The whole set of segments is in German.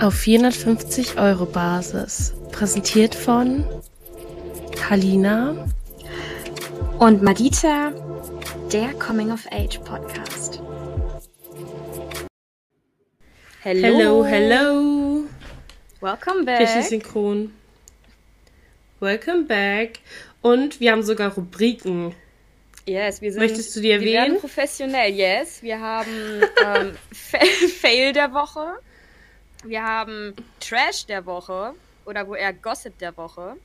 auf 450 Euro Basis. Präsentiert von Halina und Madita, der Coming of Age Podcast. Hello, hello. hello. Welcome back. Richtig synchron. Welcome back. Und wir haben sogar Rubriken. Yes, wir sind. Möchtest du die erwähnen? Wir werden professionell, yes. Wir haben ähm, Fail der Woche. Wir haben Trash der Woche oder wo eher Gossip der Woche.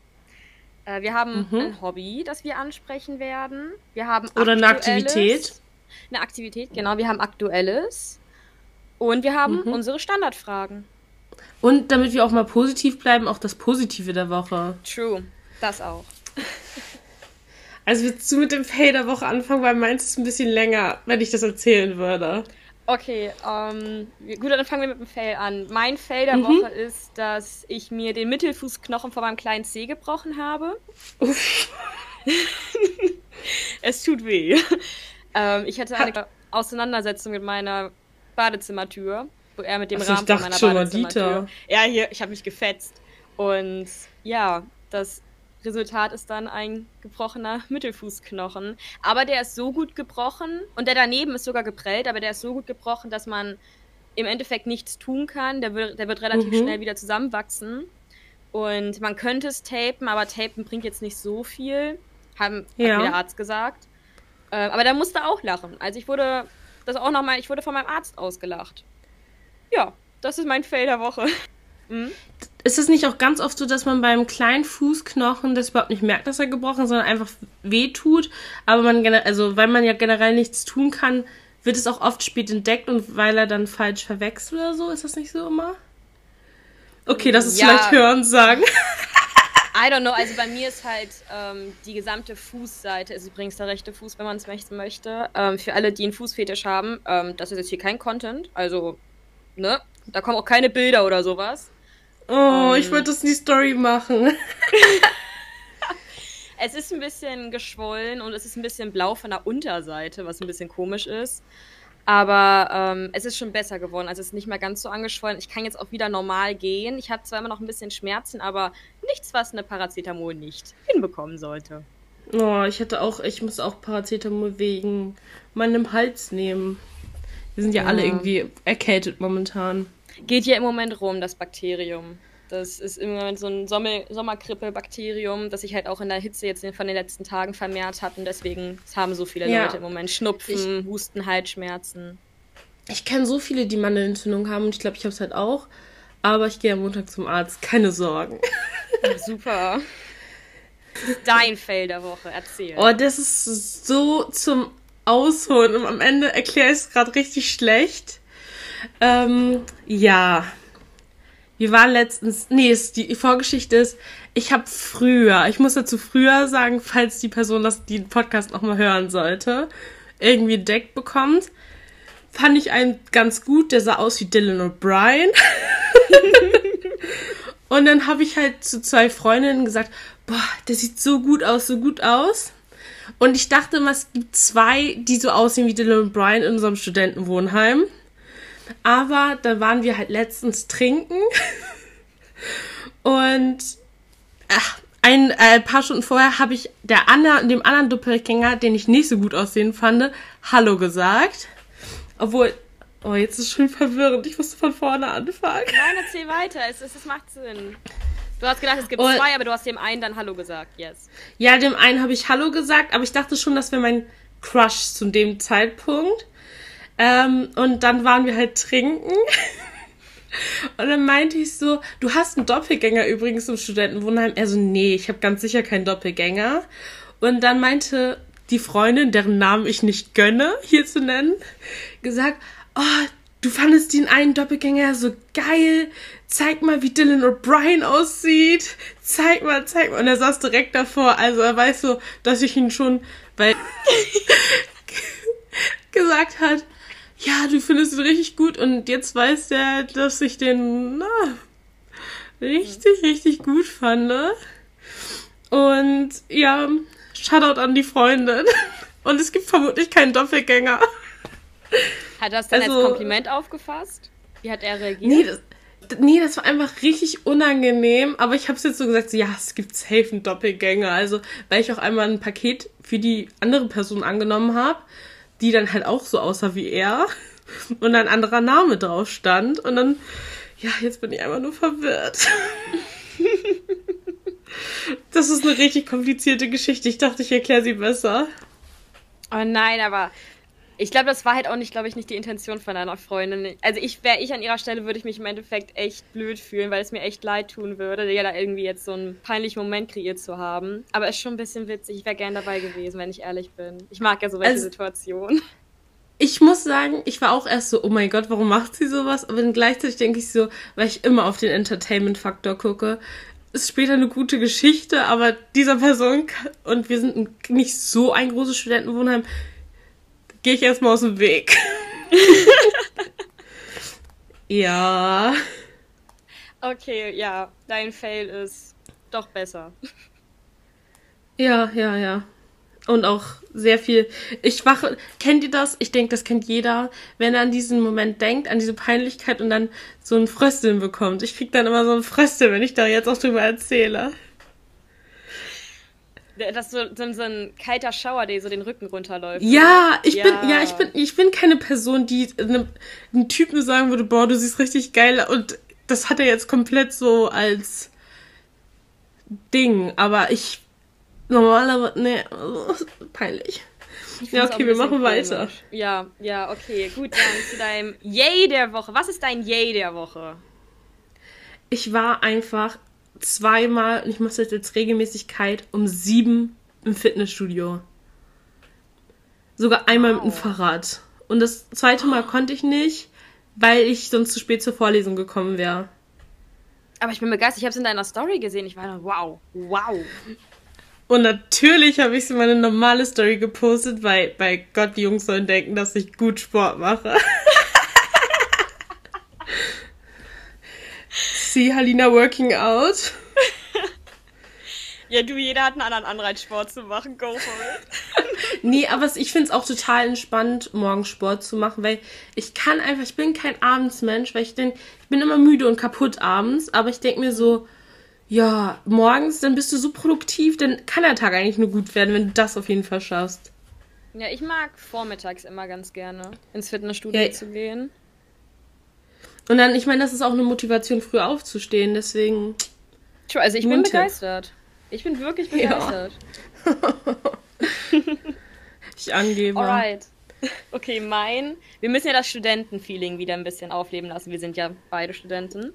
Äh, wir haben mhm. ein Hobby, das wir ansprechen werden. Wir haben oder eine Aktivität. Eine Aktivität, genau. Wir haben Aktuelles. Und wir haben mhm. unsere Standardfragen. Und damit wir auch mal positiv bleiben, auch das Positive der Woche. True, das auch. Also willst du mit dem Fail der Woche anfangen, weil meins ist ein bisschen länger, wenn ich das erzählen würde. Okay, ähm, gut, dann fangen wir mit dem Fail an. Mein Fail der mhm. Woche ist, dass ich mir den Mittelfußknochen von meinem kleinen Zeh gebrochen habe. es tut weh. Ähm, ich hatte eine Auseinandersetzung mit meiner Badezimmertür, wo er mit dem Ach, Rahmen von meiner Badezimmertür. Ja, hier, ich habe mich gefetzt. Und ja, das Resultat ist dann ein gebrochener Mittelfußknochen. Aber der ist so gut gebrochen und der daneben ist sogar geprellt, aber der ist so gut gebrochen, dass man im Endeffekt nichts tun kann. Der wird, der wird relativ mhm. schnell wieder zusammenwachsen. Und man könnte es tapen, aber tapen bringt jetzt nicht so viel, haben, ja. hat mir der Arzt gesagt. Äh, aber der musste auch lachen. Also ich wurde das auch noch mal, ich wurde von meinem Arzt ausgelacht. Ja, das ist mein Fail der Woche. Mhm. Ist es nicht auch ganz oft so, dass man beim kleinen Fußknochen das überhaupt nicht merkt, dass er gebrochen ist, sondern einfach wehtut? Aber man, also weil man ja generell nichts tun kann, wird es auch oft spät entdeckt und weil er dann falsch verwechselt oder so? Ist das nicht so immer? Okay, das ist ja. vielleicht Hören sagen. I don't know, also bei mir ist halt ähm, die gesamte Fußseite, ist übrigens der rechte Fuß, wenn man es möchte. Ähm, für alle, die einen Fußfetisch haben, ähm, das ist jetzt hier kein Content, also, ne? Da kommen auch keine Bilder oder sowas. Oh, um, ich wollte das in die Story machen. es ist ein bisschen geschwollen und es ist ein bisschen blau von der Unterseite, was ein bisschen komisch ist. Aber ähm, es ist schon besser geworden. Also es ist nicht mehr ganz so angeschwollen. Ich kann jetzt auch wieder normal gehen. Ich habe zwar immer noch ein bisschen Schmerzen, aber nichts, was eine Paracetamol nicht hinbekommen sollte. Oh, ich hätte auch, ich muss auch Paracetamol wegen meinem Hals nehmen. Wir sind ja, ja. alle irgendwie erkältet momentan geht ja im Moment rum, das Bakterium. Das ist im Moment so ein Sommer Sommergrippe-Bakterium, das sich halt auch in der Hitze jetzt von den letzten Tagen vermehrt hat und deswegen haben so viele ja. Leute im Moment Schnupfen, ich, Husten, Halsschmerzen. Ich kenne so viele, die Mandelentzündung haben und ich glaube, ich habe es halt auch. Aber ich gehe am Montag zum Arzt, keine Sorgen. Super. Dein Fail der Woche, erzähl. Oh, das ist so zum Ausholen und am Ende erkläre ich es gerade richtig schlecht. Ähm, ja. Wir waren letztens, nee, die Vorgeschichte ist, ich habe früher, ich muss dazu früher sagen, falls die Person das, den Podcast nochmal hören sollte, irgendwie Deck bekommt, fand ich einen ganz gut, der sah aus wie Dylan O'Brien. Und dann habe ich halt zu zwei Freundinnen gesagt, boah, der sieht so gut aus, so gut aus. Und ich dachte immer, es gibt zwei, die so aussehen wie Dylan O'Brien in unserem Studentenwohnheim. Aber da waren wir halt letztens trinken und ach, ein, äh, ein paar Stunden vorher habe ich der Anna, dem anderen Doppelgänger, den ich nicht so gut aussehen fand, Hallo gesagt. Obwohl, oh, jetzt ist es schon verwirrend. Ich musste von vorne anfangen. Nein, erzähl weiter. Es, es, es macht Sinn. Du hast gedacht, es gibt und, zwei, aber du hast dem einen dann Hallo gesagt, yes. Ja, dem einen habe ich Hallo gesagt, aber ich dachte schon, das wäre mein Crush zu dem Zeitpunkt. Ähm, und dann waren wir halt trinken. Und dann meinte ich so, du hast einen Doppelgänger übrigens im Studentenwohnheim. Er so, nee, ich habe ganz sicher keinen Doppelgänger. Und dann meinte die Freundin, deren Namen ich nicht gönne, hier zu nennen, gesagt, oh, du fandest den einen Doppelgänger so geil. Zeig mal, wie Dylan O'Brien aussieht. Zeig mal, zeig mal. Und er saß direkt davor. Also er weiß so, dass ich ihn schon, weil gesagt hat, ja, du findest ihn richtig gut und jetzt weiß der, dass ich den na, richtig, richtig gut fand. Und ja, Shoutout an die Freundin. Und es gibt vermutlich keinen Doppelgänger. Hat er das dann also, als Kompliment aufgefasst? Wie hat er reagiert? Nee, das, Nee, das war einfach richtig unangenehm, aber ich habe es jetzt so gesagt, so, ja, es gibt safe einen Doppelgänger. Also, weil ich auch einmal ein Paket für die andere Person angenommen habe, die dann halt auch so aussah wie er und ein anderer Name drauf stand. Und dann, ja, jetzt bin ich einfach nur verwirrt. das ist eine richtig komplizierte Geschichte. Ich dachte, ich erkläre sie besser. Oh nein, aber ich glaube, das war halt auch nicht, glaube ich, nicht die Intention von deiner Freundin. Also ich wäre ich an ihrer Stelle, würde ich mich im Endeffekt echt blöd fühlen, weil es mir echt leid tun würde, ja da irgendwie jetzt so einen peinlichen Moment kreiert zu haben. Aber es ist schon ein bisschen witzig. Ich wäre gern dabei gewesen, wenn ich ehrlich bin. Ich mag ja so welche also, Situationen. Ich muss sagen, ich war auch erst so, oh mein Gott, warum macht sie sowas? Aber dann gleichzeitig denke ich so, weil ich immer auf den Entertainment-Faktor gucke, ist später eine gute Geschichte, aber dieser Person und wir sind nicht so ein großes Studentenwohnheim, gehe ich erstmal aus dem Weg. ja. Okay, ja, dein Fail ist doch besser. Ja, ja, ja. Und auch sehr viel. Ich wache. Kennt ihr das? Ich denke, das kennt jeder, wenn er an diesen Moment denkt, an diese Peinlichkeit und dann so ein Frösteln bekommt. Ich krieg dann immer so ein Frösteln, wenn ich da jetzt auch drüber erzähle. Das ist so, so, so, ein kalter Schauer, der so den Rücken runterläuft. Ja, ich ja. bin, ja, ich bin, ich bin keine Person, die einem, einem Typen sagen würde, boah, du siehst richtig geil und das hat er jetzt komplett so als Ding, aber ich normalerweise, ne, peinlich. Ja, okay, wir machen komisch. weiter. Ja, ja, okay, gut, dann zu deinem Yay der Woche. Was ist dein Yay der Woche? Ich war einfach zweimal, und ich mache das jetzt Regelmäßigkeit, um sieben im Fitnessstudio. Sogar einmal wow. mit dem Fahrrad. Und das zweite Mal konnte ich nicht, weil ich sonst zu spät zur Vorlesung gekommen wäre. Aber ich bin begeistert. Ich habe es in deiner Story gesehen. Ich war dann, wow, wow. Und natürlich habe ich in meine normale Story gepostet, weil bei Gott, die Jungs sollen denken, dass ich gut Sport mache. See Halina working out. Ja, du, jeder hat einen anderen Anreiz, Sport zu machen. Go for it. nee, aber ich finde es auch total entspannt, morgens Sport zu machen, weil ich kann einfach, ich bin kein Abendsmensch, weil ich denke, ich bin immer müde und kaputt abends, aber ich denke mir so, ja, morgens, dann bist du so produktiv, dann kann der Tag eigentlich nur gut werden, wenn du das auf jeden Fall schaffst. Ja, ich mag vormittags immer ganz gerne ins Fitnessstudio ja. zu gehen. Und dann, ich meine, das ist auch eine Motivation, früh aufzustehen, deswegen. Also ich bin begeistert. Ich bin wirklich begeistert. Ja. ich angebe. Alright. Okay, mein. Wir müssen ja das Studentenfeeling wieder ein bisschen aufleben lassen. Wir sind ja beide Studenten.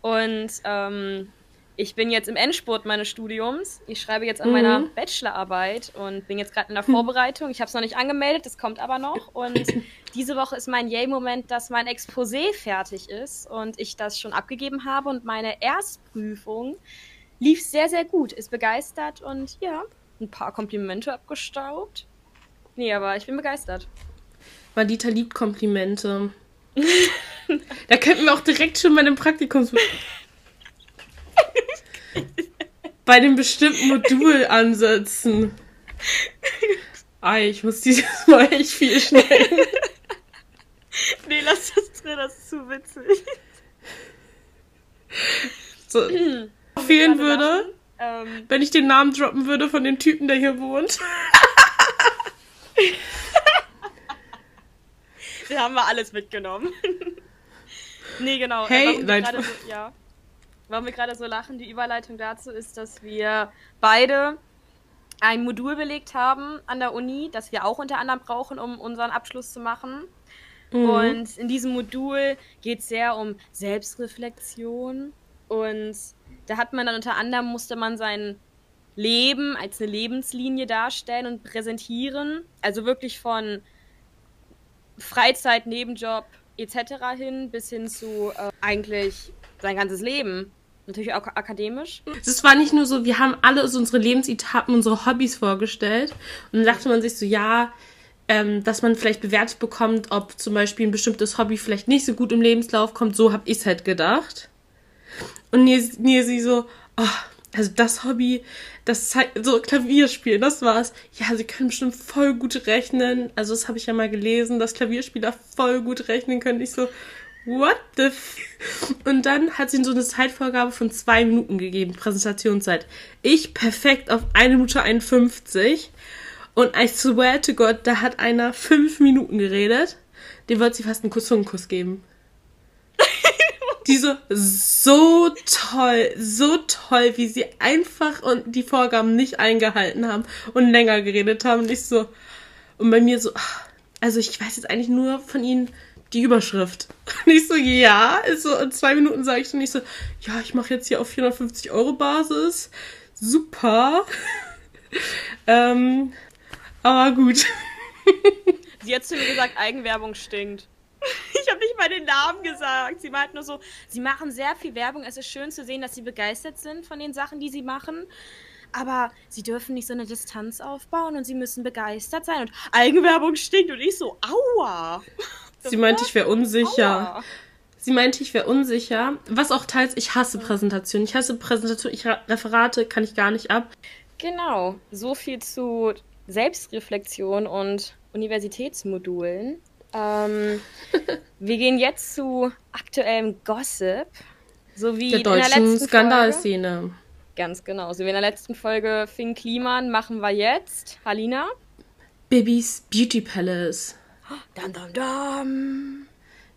Und ähm, ich bin jetzt im Endspurt meines Studiums. Ich schreibe jetzt an mhm. meiner Bachelorarbeit und bin jetzt gerade in der Vorbereitung. Ich habe es noch nicht angemeldet, das kommt aber noch. Und diese Woche ist mein Yay-Moment, dass mein Exposé fertig ist und ich das schon abgegeben habe. Und meine Erstprüfung lief sehr, sehr gut. Ist begeistert und ja, ein paar Komplimente abgestaubt. Nee, aber ich bin begeistert. Madita liebt Komplimente. da könnten wir auch direkt schon bei dem Praktikums bei dem bestimmten Modul ansetzen. Ei, ich muss dieses Mal echt viel schneiden. nee, lass das drin, das ist zu witzig. So, fehlen würde, ähm, wenn ich den Namen droppen würde von dem Typen, der hier wohnt. Wir haben wir alles mitgenommen. nee, genau. Hey, nein. So, ja warum wir gerade so lachen, die Überleitung dazu ist, dass wir beide ein Modul belegt haben an der Uni, das wir auch unter anderem brauchen, um unseren Abschluss zu machen. Mhm. Und in diesem Modul geht es sehr um Selbstreflexion. Und da hat man dann unter anderem, musste man sein Leben als eine Lebenslinie darstellen und präsentieren. Also wirklich von Freizeit, Nebenjob etc. hin bis hin zu äh, eigentlich sein ganzes Leben. Natürlich auch akademisch. Es war nicht nur so, wir haben alle so unsere Lebensetappen, unsere Hobbys vorgestellt. Und dann dachte man sich so, ja, ähm, dass man vielleicht bewertet bekommt, ob zum Beispiel ein bestimmtes Hobby vielleicht nicht so gut im Lebenslauf kommt. So habe ich es halt gedacht. Und Nesi so, oh, also das Hobby, das so Klavierspielen, das war's. Ja, sie können bestimmt voll gut rechnen. Also das habe ich ja mal gelesen, dass Klavierspieler voll gut rechnen können. Ich so, what the f Und dann hat sie so eine Zeitvorgabe von zwei Minuten gegeben, Präsentationszeit. Ich perfekt auf eine Minute 51. Und I swear to God, da hat einer fünf Minuten geredet. Dem wollte sie fast einen Kuss geben. die so, so toll, so toll, wie sie einfach und die Vorgaben nicht eingehalten haben und länger geredet haben. Und ich so, und bei mir so, also ich weiß jetzt eigentlich nur von ihnen die Überschrift. Und ich so, ja, ist so, in zwei Minuten sage ich dann nicht so, ja, ich mache jetzt hier auf 450 Euro Basis. Super. ähm, aber gut. Sie hat zu mir gesagt, Eigenwerbung stinkt. Ich habe nicht mal den Namen gesagt. Sie meint nur so, sie machen sehr viel Werbung. Es ist schön zu sehen, dass sie begeistert sind von den Sachen, die sie machen. Aber sie dürfen nicht so eine Distanz aufbauen und sie müssen begeistert sein. Und Eigenwerbung stinkt. Und ich so, aua. Sie meinte, ich wäre unsicher. Aua. Sie meinte, ich wäre unsicher. Was auch teils, ich hasse Präsentationen. Ich hasse Präsentationen. Ich Referate kann ich gar nicht ab. Genau. So viel zu Selbstreflexion und Universitätsmodulen. Ähm, wir gehen jetzt zu aktuellem Gossip. So wie der deutschen Skandalszene. Ganz genau. So wie in der letzten Folge Finn Kliman machen wir jetzt. Halina? Bibis Beauty Palace. Dam, dam, dam.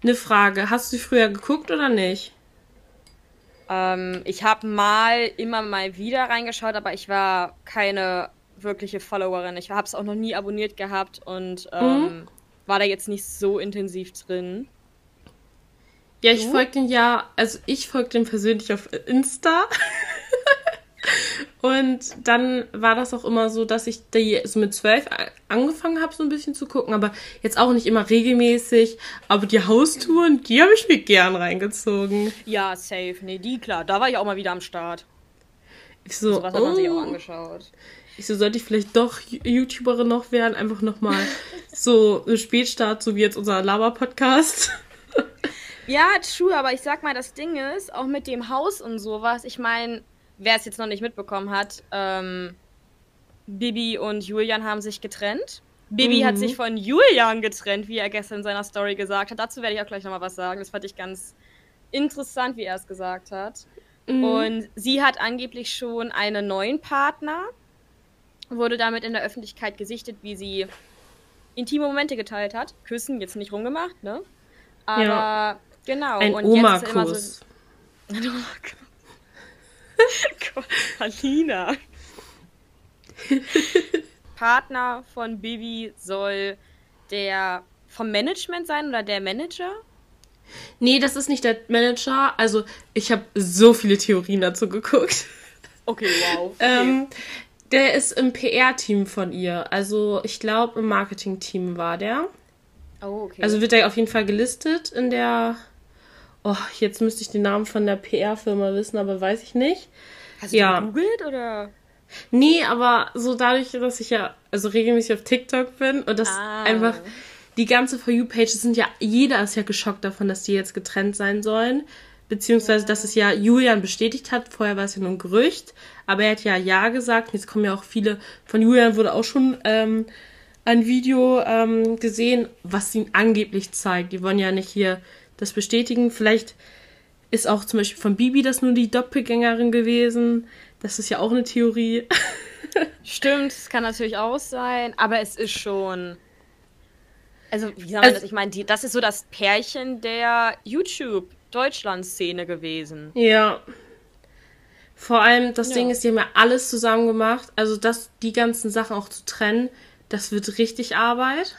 Eine Frage. Hast du früher geguckt oder nicht? Ähm, ich habe mal immer mal wieder reingeschaut, aber ich war keine wirkliche Followerin. Ich habe es auch noch nie abonniert gehabt und ähm, mhm war da jetzt nicht so intensiv drin. Ja, ich folge den ja, also ich folge den persönlich auf Insta. und dann war das auch immer so, dass ich die so mit zwölf angefangen habe, so ein bisschen zu gucken, aber jetzt auch nicht immer regelmäßig. Aber die Haustouren, die habe ich mir gern reingezogen. Ja, safe. Nee, die klar. Da war ich auch mal wieder am Start. Ich so, so was hat man sich auch oh. angeschaut. Ich so, sollte ich vielleicht doch YouTuberin noch werden? Einfach nochmal so ein Spätstart, so wie jetzt unser Lava-Podcast. ja, true, aber ich sag mal, das Ding ist, auch mit dem Haus und sowas, ich meine, wer es jetzt noch nicht mitbekommen hat, ähm, Bibi und Julian haben sich getrennt. Bibi mhm. hat sich von Julian getrennt, wie er gestern in seiner Story gesagt hat. Dazu werde ich auch gleich nochmal was sagen. Das fand ich ganz interessant, wie er es gesagt hat. Mhm. Und sie hat angeblich schon einen neuen Partner wurde damit in der Öffentlichkeit gesichtet, wie sie intime Momente geteilt hat. Küssen, jetzt nicht rumgemacht, ne? Aber ja. genau. Ein und Oma-Kuss. Ein oma Gott, Alina. Partner von Bibi soll der vom Management sein oder der Manager? Nee, das ist nicht der Manager. Also, ich habe so viele Theorien dazu geguckt. Okay, wow. Okay. ähm, der ist im PR-Team von ihr. Also ich glaube im Marketing-Team war der. Oh, okay. Also wird er auf jeden Fall gelistet in der. Oh, jetzt müsste ich den Namen von der PR-Firma wissen, aber weiß ich nicht. Hast du ja. gegoogelt oder? Nee, aber so dadurch, dass ich ja also regelmäßig auf TikTok bin und das ah. einfach die ganze For You-Page sind ja, jeder ist ja geschockt davon, dass die jetzt getrennt sein sollen beziehungsweise dass es ja Julian bestätigt hat. Vorher war es ja nur ein Gerücht, aber er hat ja Ja gesagt. Jetzt kommen ja auch viele, von Julian wurde auch schon ähm, ein Video ähm, gesehen, was ihn angeblich zeigt. Die wollen ja nicht hier das bestätigen. Vielleicht ist auch zum Beispiel von Bibi das nur die Doppelgängerin gewesen. Das ist ja auch eine Theorie. Stimmt, es kann natürlich auch sein, aber es ist schon. Also, wie soll man also, das? Ich meine, das ist so das Pärchen der YouTube Deutschland-Szene gewesen. Ja. Vor allem, das ja. Ding ist, die haben ja alles zusammen gemacht. Also, das, die ganzen Sachen auch zu trennen, das wird richtig Arbeit.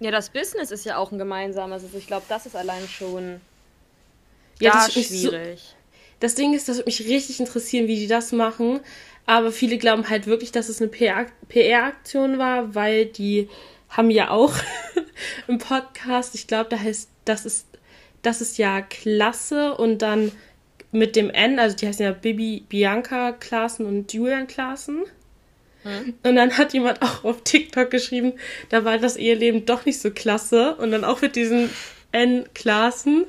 Ja, das Business ist ja auch ein gemeinsames. Also, ich glaube, das ist allein schon ja, das ist schwierig. So, das Ding ist, das würde mich richtig interessieren, wie die das machen. Aber viele glauben halt wirklich, dass es eine PR-Aktion war, weil die haben ja auch im Podcast, ich glaube, da heißt, das ist das ist ja Klasse und dann mit dem N, also die heißen ja Bibi, Bianca Klassen und Julian Klassen. Hm. Und dann hat jemand auch auf TikTok geschrieben, da war das Eheleben doch nicht so klasse. Und dann auch mit diesen N-Klassen,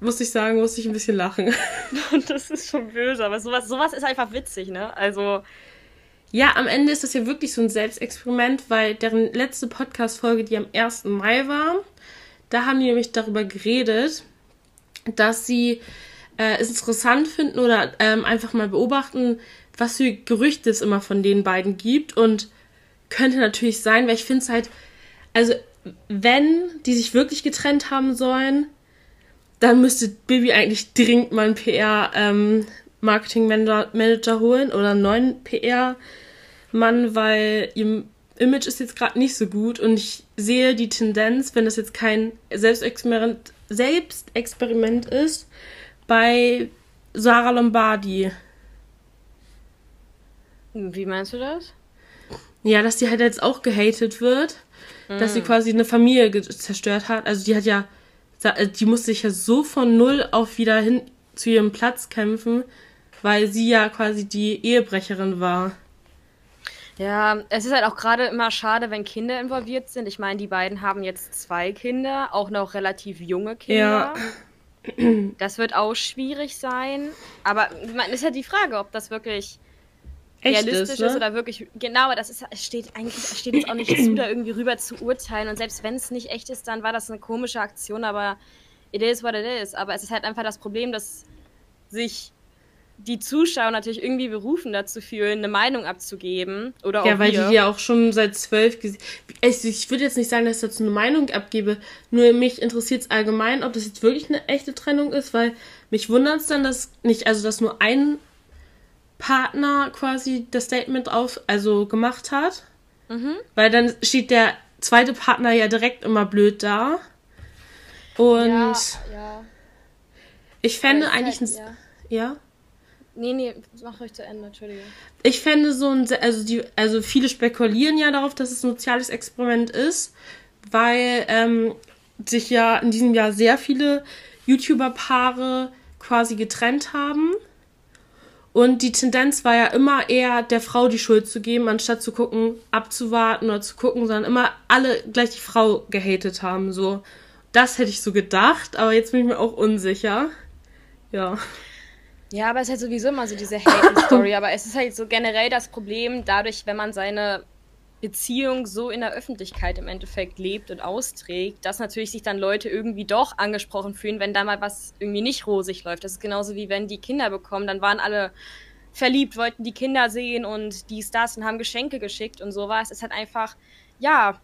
muss ich sagen, muss ich ein bisschen lachen. das ist schon böse, aber sowas, sowas ist einfach witzig, ne? Also. Ja, am Ende ist das ja wirklich so ein Selbstexperiment, weil deren letzte Podcast-Folge, die am 1. Mai war, da haben die nämlich darüber geredet, dass sie äh, es interessant finden oder ähm, einfach mal beobachten, was für Gerüchte es immer von den beiden gibt. Und könnte natürlich sein, weil ich finde es halt, also wenn die sich wirklich getrennt haben sollen, dann müsste Bibi eigentlich dringend mal einen PR ähm, holen oder einen neuen PR Mann, weil ihr Image ist jetzt gerade nicht so gut und ich sehe die Tendenz, wenn das jetzt kein Selbstexperiment, Selbstexperiment ist, bei Sarah Lombardi. Wie meinst du das? Ja, dass die halt jetzt auch gehatet wird, mm. dass sie mm. quasi eine Familie zerstört hat. Also die hat ja, äh, die musste sich ja so von null auf wieder hin zu ihrem Platz kämpfen, weil sie ja quasi die Ehebrecherin war. Ja, es ist halt auch gerade immer schade, wenn Kinder involviert sind. Ich meine, die beiden haben jetzt zwei Kinder, auch noch relativ junge Kinder. Ja. Das wird auch schwierig sein. Aber man ist ja die Frage, ob das wirklich Echt realistisch ist, ne? ist, oder wirklich. Genau, das ist, es steht eigentlich, steht jetzt auch nicht zu, da irgendwie rüber zu urteilen. Und selbst wenn es nicht echt ist, dann war das eine komische Aktion, aber it is what it is. Aber es ist halt einfach das Problem, dass sich die Zuschauer natürlich irgendwie berufen dazu fühlen, eine Meinung abzugeben. Oder ja, weil wir. die ja auch schon seit zwölf gesehen. Also ich würde jetzt nicht sagen, dass ich dazu eine Meinung abgebe. Nur mich interessiert es allgemein, ob das jetzt wirklich eine echte Trennung ist, weil mich wundert es dann, dass nicht, also dass nur ein Partner quasi das Statement auf, also gemacht hat. Mhm. Weil dann steht der zweite Partner ja direkt immer blöd da. Und ja, ja. ich fände eigentlich halt, ein, ja. ja? Nee, nee, mach euch zu Ende, Entschuldigung. Ich fände so ein, also die, also viele spekulieren ja darauf, dass es ein soziales Experiment ist, weil ähm, sich ja in diesem Jahr sehr viele YouTuber-Paare quasi getrennt haben. Und die Tendenz war ja immer eher, der Frau die Schuld zu geben, anstatt zu gucken, abzuwarten oder zu gucken, sondern immer alle gleich die Frau gehatet haben. So, das hätte ich so gedacht, aber jetzt bin ich mir auch unsicher. Ja. Ja, aber es ist halt sowieso immer so diese Hate-Story. aber es ist halt so generell das Problem, dadurch, wenn man seine Beziehung so in der Öffentlichkeit im Endeffekt lebt und austrägt, dass natürlich sich dann Leute irgendwie doch angesprochen fühlen, wenn da mal was irgendwie nicht rosig läuft. Das ist genauso wie wenn die Kinder bekommen, dann waren alle verliebt, wollten die Kinder sehen und die Stars und haben Geschenke geschickt und sowas. Es ist halt einfach, ja,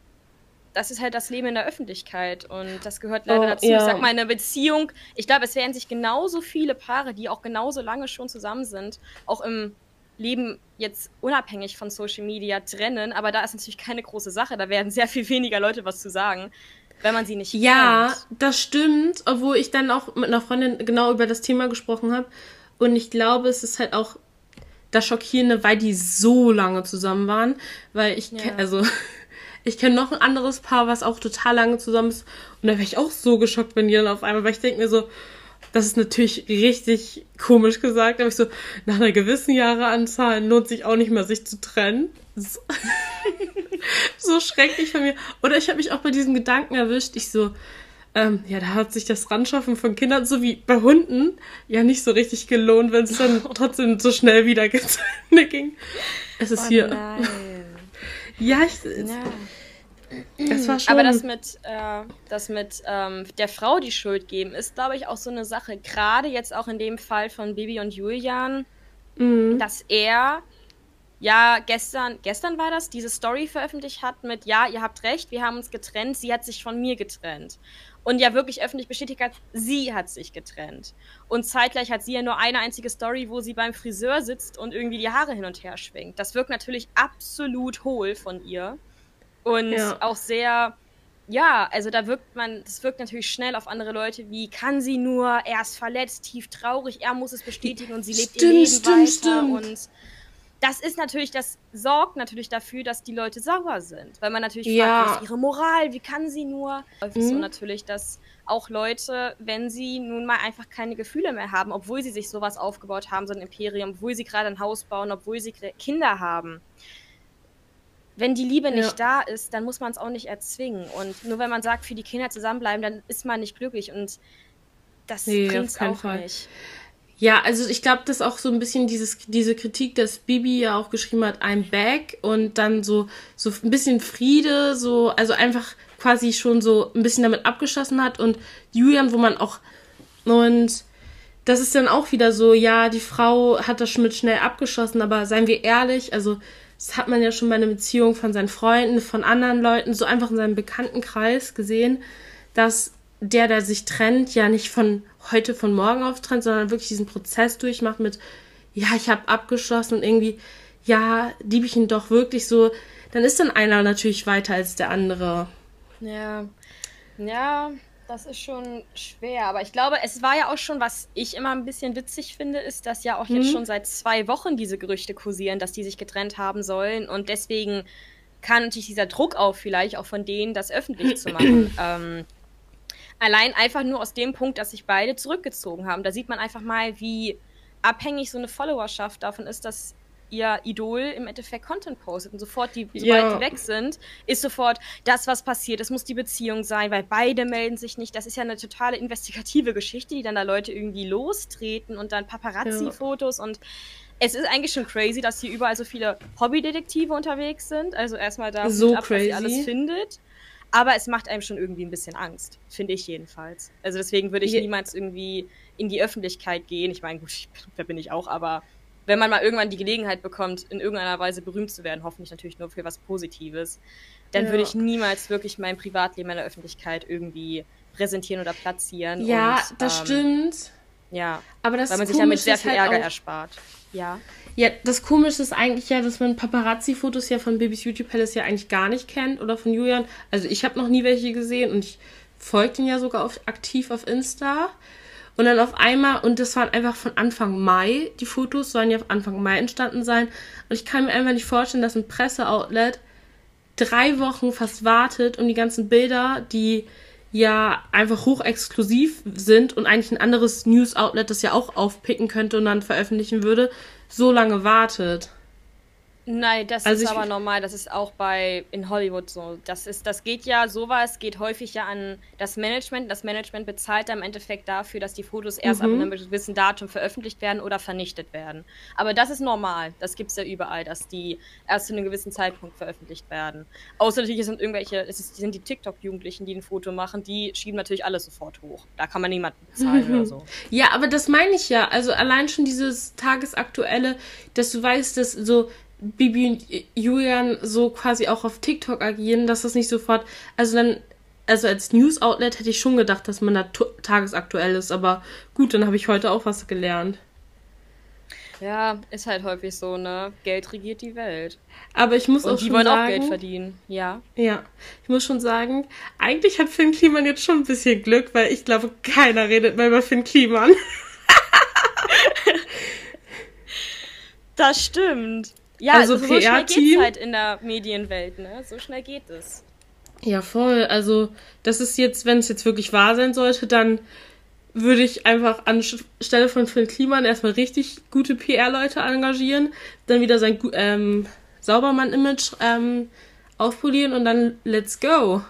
das ist halt das Leben in der Öffentlichkeit und das gehört leider oh, dazu. Ja. Ich sag mal, eine Beziehung, ich glaube, es werden sich genauso viele Paare, die auch genauso lange schon zusammen sind, auch im Leben jetzt unabhängig von Social Media trennen, aber da ist natürlich keine große Sache, da werden sehr viel weniger Leute was zu sagen, wenn man sie nicht Ja, kennt. das stimmt, obwohl ich dann auch mit einer Freundin genau über das Thema gesprochen habe und ich glaube, es ist halt auch das Schockierende, weil die so lange zusammen waren, weil ich, ja. also ich kenne noch ein anderes Paar, was auch total lange zusammen ist. Und da wäre ich auch so geschockt, wenn die dann auf einmal, weil ich denke mir so, das ist natürlich richtig komisch gesagt, aber ich so, nach einer gewissen Jahreanzahl lohnt sich auch nicht mehr, sich zu trennen. So, so schrecklich von mir. Oder ich habe mich auch bei diesem Gedanken erwischt, ich so, ähm, ja, da hat sich das Ranschaffen von Kindern, so wie bei Hunden, ja nicht so richtig gelohnt, wenn es dann trotzdem so schnell wieder ging. Es ist oh hier. Nein. Ja, ich, ja. Das war schon. Aber das mit, äh, das mit ähm, der Frau die Schuld geben, ist, glaube ich, auch so eine Sache. Gerade jetzt auch in dem Fall von Bibi und Julian, mhm. dass er ja gestern, gestern war das, diese Story veröffentlicht hat mit, ja, ihr habt recht, wir haben uns getrennt, sie hat sich von mir getrennt. Und ja wirklich öffentlich bestätigt hat, sie hat sich getrennt. Und zeitgleich hat sie ja nur eine einzige Story, wo sie beim Friseur sitzt und irgendwie die Haare hin und her schwingt. Das wirkt natürlich absolut hohl von ihr. Und ja. auch sehr, ja, also da wirkt man, das wirkt natürlich schnell auf andere Leute, wie kann sie nur, er ist verletzt, tief traurig, er muss es bestätigen und sie lebt stimmt, ihr Leben stimmt, weiter. Stimmt. Und das ist natürlich, das sorgt natürlich dafür, dass die Leute sauer sind. Weil man natürlich ja. fragt, was ist ihre Moral, wie kann sie nur? Häufig mhm. so natürlich, dass auch Leute, wenn sie nun mal einfach keine Gefühle mehr haben, obwohl sie sich sowas aufgebaut haben, so ein Imperium, obwohl sie gerade ein Haus bauen, obwohl sie Kinder haben, wenn die Liebe nicht ja. da ist, dann muss man es auch nicht erzwingen. Und nur wenn man sagt, für die Kinder zusammenbleiben, dann ist man nicht glücklich. Und das nee, bringt es auch Fall. nicht. Ja, also ich glaube, das ist auch so ein bisschen dieses, diese Kritik, dass Bibi ja auch geschrieben hat, I'm back und dann so, so ein bisschen Friede, so, also einfach quasi schon so ein bisschen damit abgeschlossen hat und Julian, wo man auch Und das ist dann auch wieder so, ja, die Frau hat das Schmidt schnell abgeschossen, aber seien wir ehrlich, also das hat man ja schon bei einer Beziehung von seinen Freunden, von anderen Leuten, so einfach in seinem Bekanntenkreis gesehen, dass der, der sich trennt, ja nicht von heute von morgen auf trennt, sondern wirklich diesen Prozess durchmacht mit, ja, ich habe abgeschlossen und irgendwie, ja, liebe ich ihn doch wirklich so, dann ist dann einer natürlich weiter als der andere. Ja, ja, das ist schon schwer. Aber ich glaube, es war ja auch schon, was ich immer ein bisschen witzig finde, ist, dass ja auch mhm. jetzt schon seit zwei Wochen diese Gerüchte kursieren, dass die sich getrennt haben sollen. Und deswegen kann natürlich dieser Druck auf, vielleicht auch von denen, das öffentlich zu machen. ähm, allein einfach nur aus dem Punkt, dass sich beide zurückgezogen haben. Da sieht man einfach mal, wie abhängig so eine Followerschaft davon ist, dass ihr Idol im Endeffekt Content postet. Und sofort, die, sobald ja. die weg sind, ist sofort das, was passiert. Es muss die Beziehung sein, weil beide melden sich nicht. Das ist ja eine totale investigative Geschichte, die dann da Leute irgendwie lostreten und dann Paparazzi-Fotos ja. und es ist eigentlich schon crazy, dass hier überall so viele Hobbydetektive unterwegs sind. Also erstmal da, so ab, was sie alles findet. Aber es macht einem schon irgendwie ein bisschen Angst, finde ich jedenfalls. Also deswegen würde ich niemals irgendwie in die Öffentlichkeit gehen. Ich meine, gut, da bin ich auch, aber wenn man mal irgendwann die Gelegenheit bekommt, in irgendeiner Weise berühmt zu werden, hoffentlich natürlich nur für was Positives, dann ja. würde ich niemals wirklich mein Privatleben in der Öffentlichkeit irgendwie präsentieren oder platzieren. Ja, und, das ähm, stimmt. Ja, aber das weil man sich damit sehr viel halt Ärger auch, erspart. Ja. Ja, das Komische ist eigentlich ja, dass man Paparazzi-Fotos ja von Babys Beauty Palace ja eigentlich gar nicht kennt oder von Julian. Also ich habe noch nie welche gesehen und ich folge ihn ja sogar auf, aktiv auf Insta. Und dann auf einmal, und das waren einfach von Anfang Mai, die Fotos sollen ja Anfang Mai entstanden sein. Und ich kann mir einfach nicht vorstellen, dass ein Presseoutlet drei Wochen fast wartet, um die ganzen Bilder, die ja einfach hochexklusiv sind und eigentlich ein anderes News-Outlet das ja auch aufpicken könnte und dann veröffentlichen würde, so lange wartet. Nein, das also ist aber normal. Das ist auch bei in Hollywood so. Das ist, das geht ja sowas geht häufig ja an das Management. Das Management bezahlt im Endeffekt dafür, dass die Fotos erst mhm. ab einem gewissen Datum veröffentlicht werden oder vernichtet werden. Aber das ist normal. Das gibt es ja überall, dass die erst zu einem gewissen Zeitpunkt veröffentlicht werden. Außer natürlich sind irgendwelche, es ist, sind die TikTok-Jugendlichen, die ein Foto machen, die schieben natürlich alles sofort hoch. Da kann man niemanden bezahlen oder so. Ja, aber das meine ich ja. Also allein schon dieses tagesaktuelle, dass du weißt, dass so Bibi und Julian so quasi auch auf TikTok agieren, dass das nicht sofort, also dann, also als News-Outlet hätte ich schon gedacht, dass man da tagesaktuell ist, aber gut, dann habe ich heute auch was gelernt. Ja, ist halt häufig so, ne? Geld regiert die Welt. Aber ich muss Und auch die schon wollen sagen, auch Geld verdienen, ja. Ja, ich muss schon sagen, eigentlich hat Finn Kliman jetzt schon ein bisschen Glück, weil ich glaube, keiner redet mehr über Finn Kliman. das stimmt. Ja, also so schnell geht halt in der Medienwelt, ne? So schnell geht es. Ja, voll. Also, das ist jetzt, wenn es jetzt wirklich wahr sein sollte, dann würde ich einfach anstelle von Phil Kliman erstmal richtig gute PR-Leute engagieren, dann wieder sein ähm, Saubermann-Image ähm, aufpolieren und dann let's go.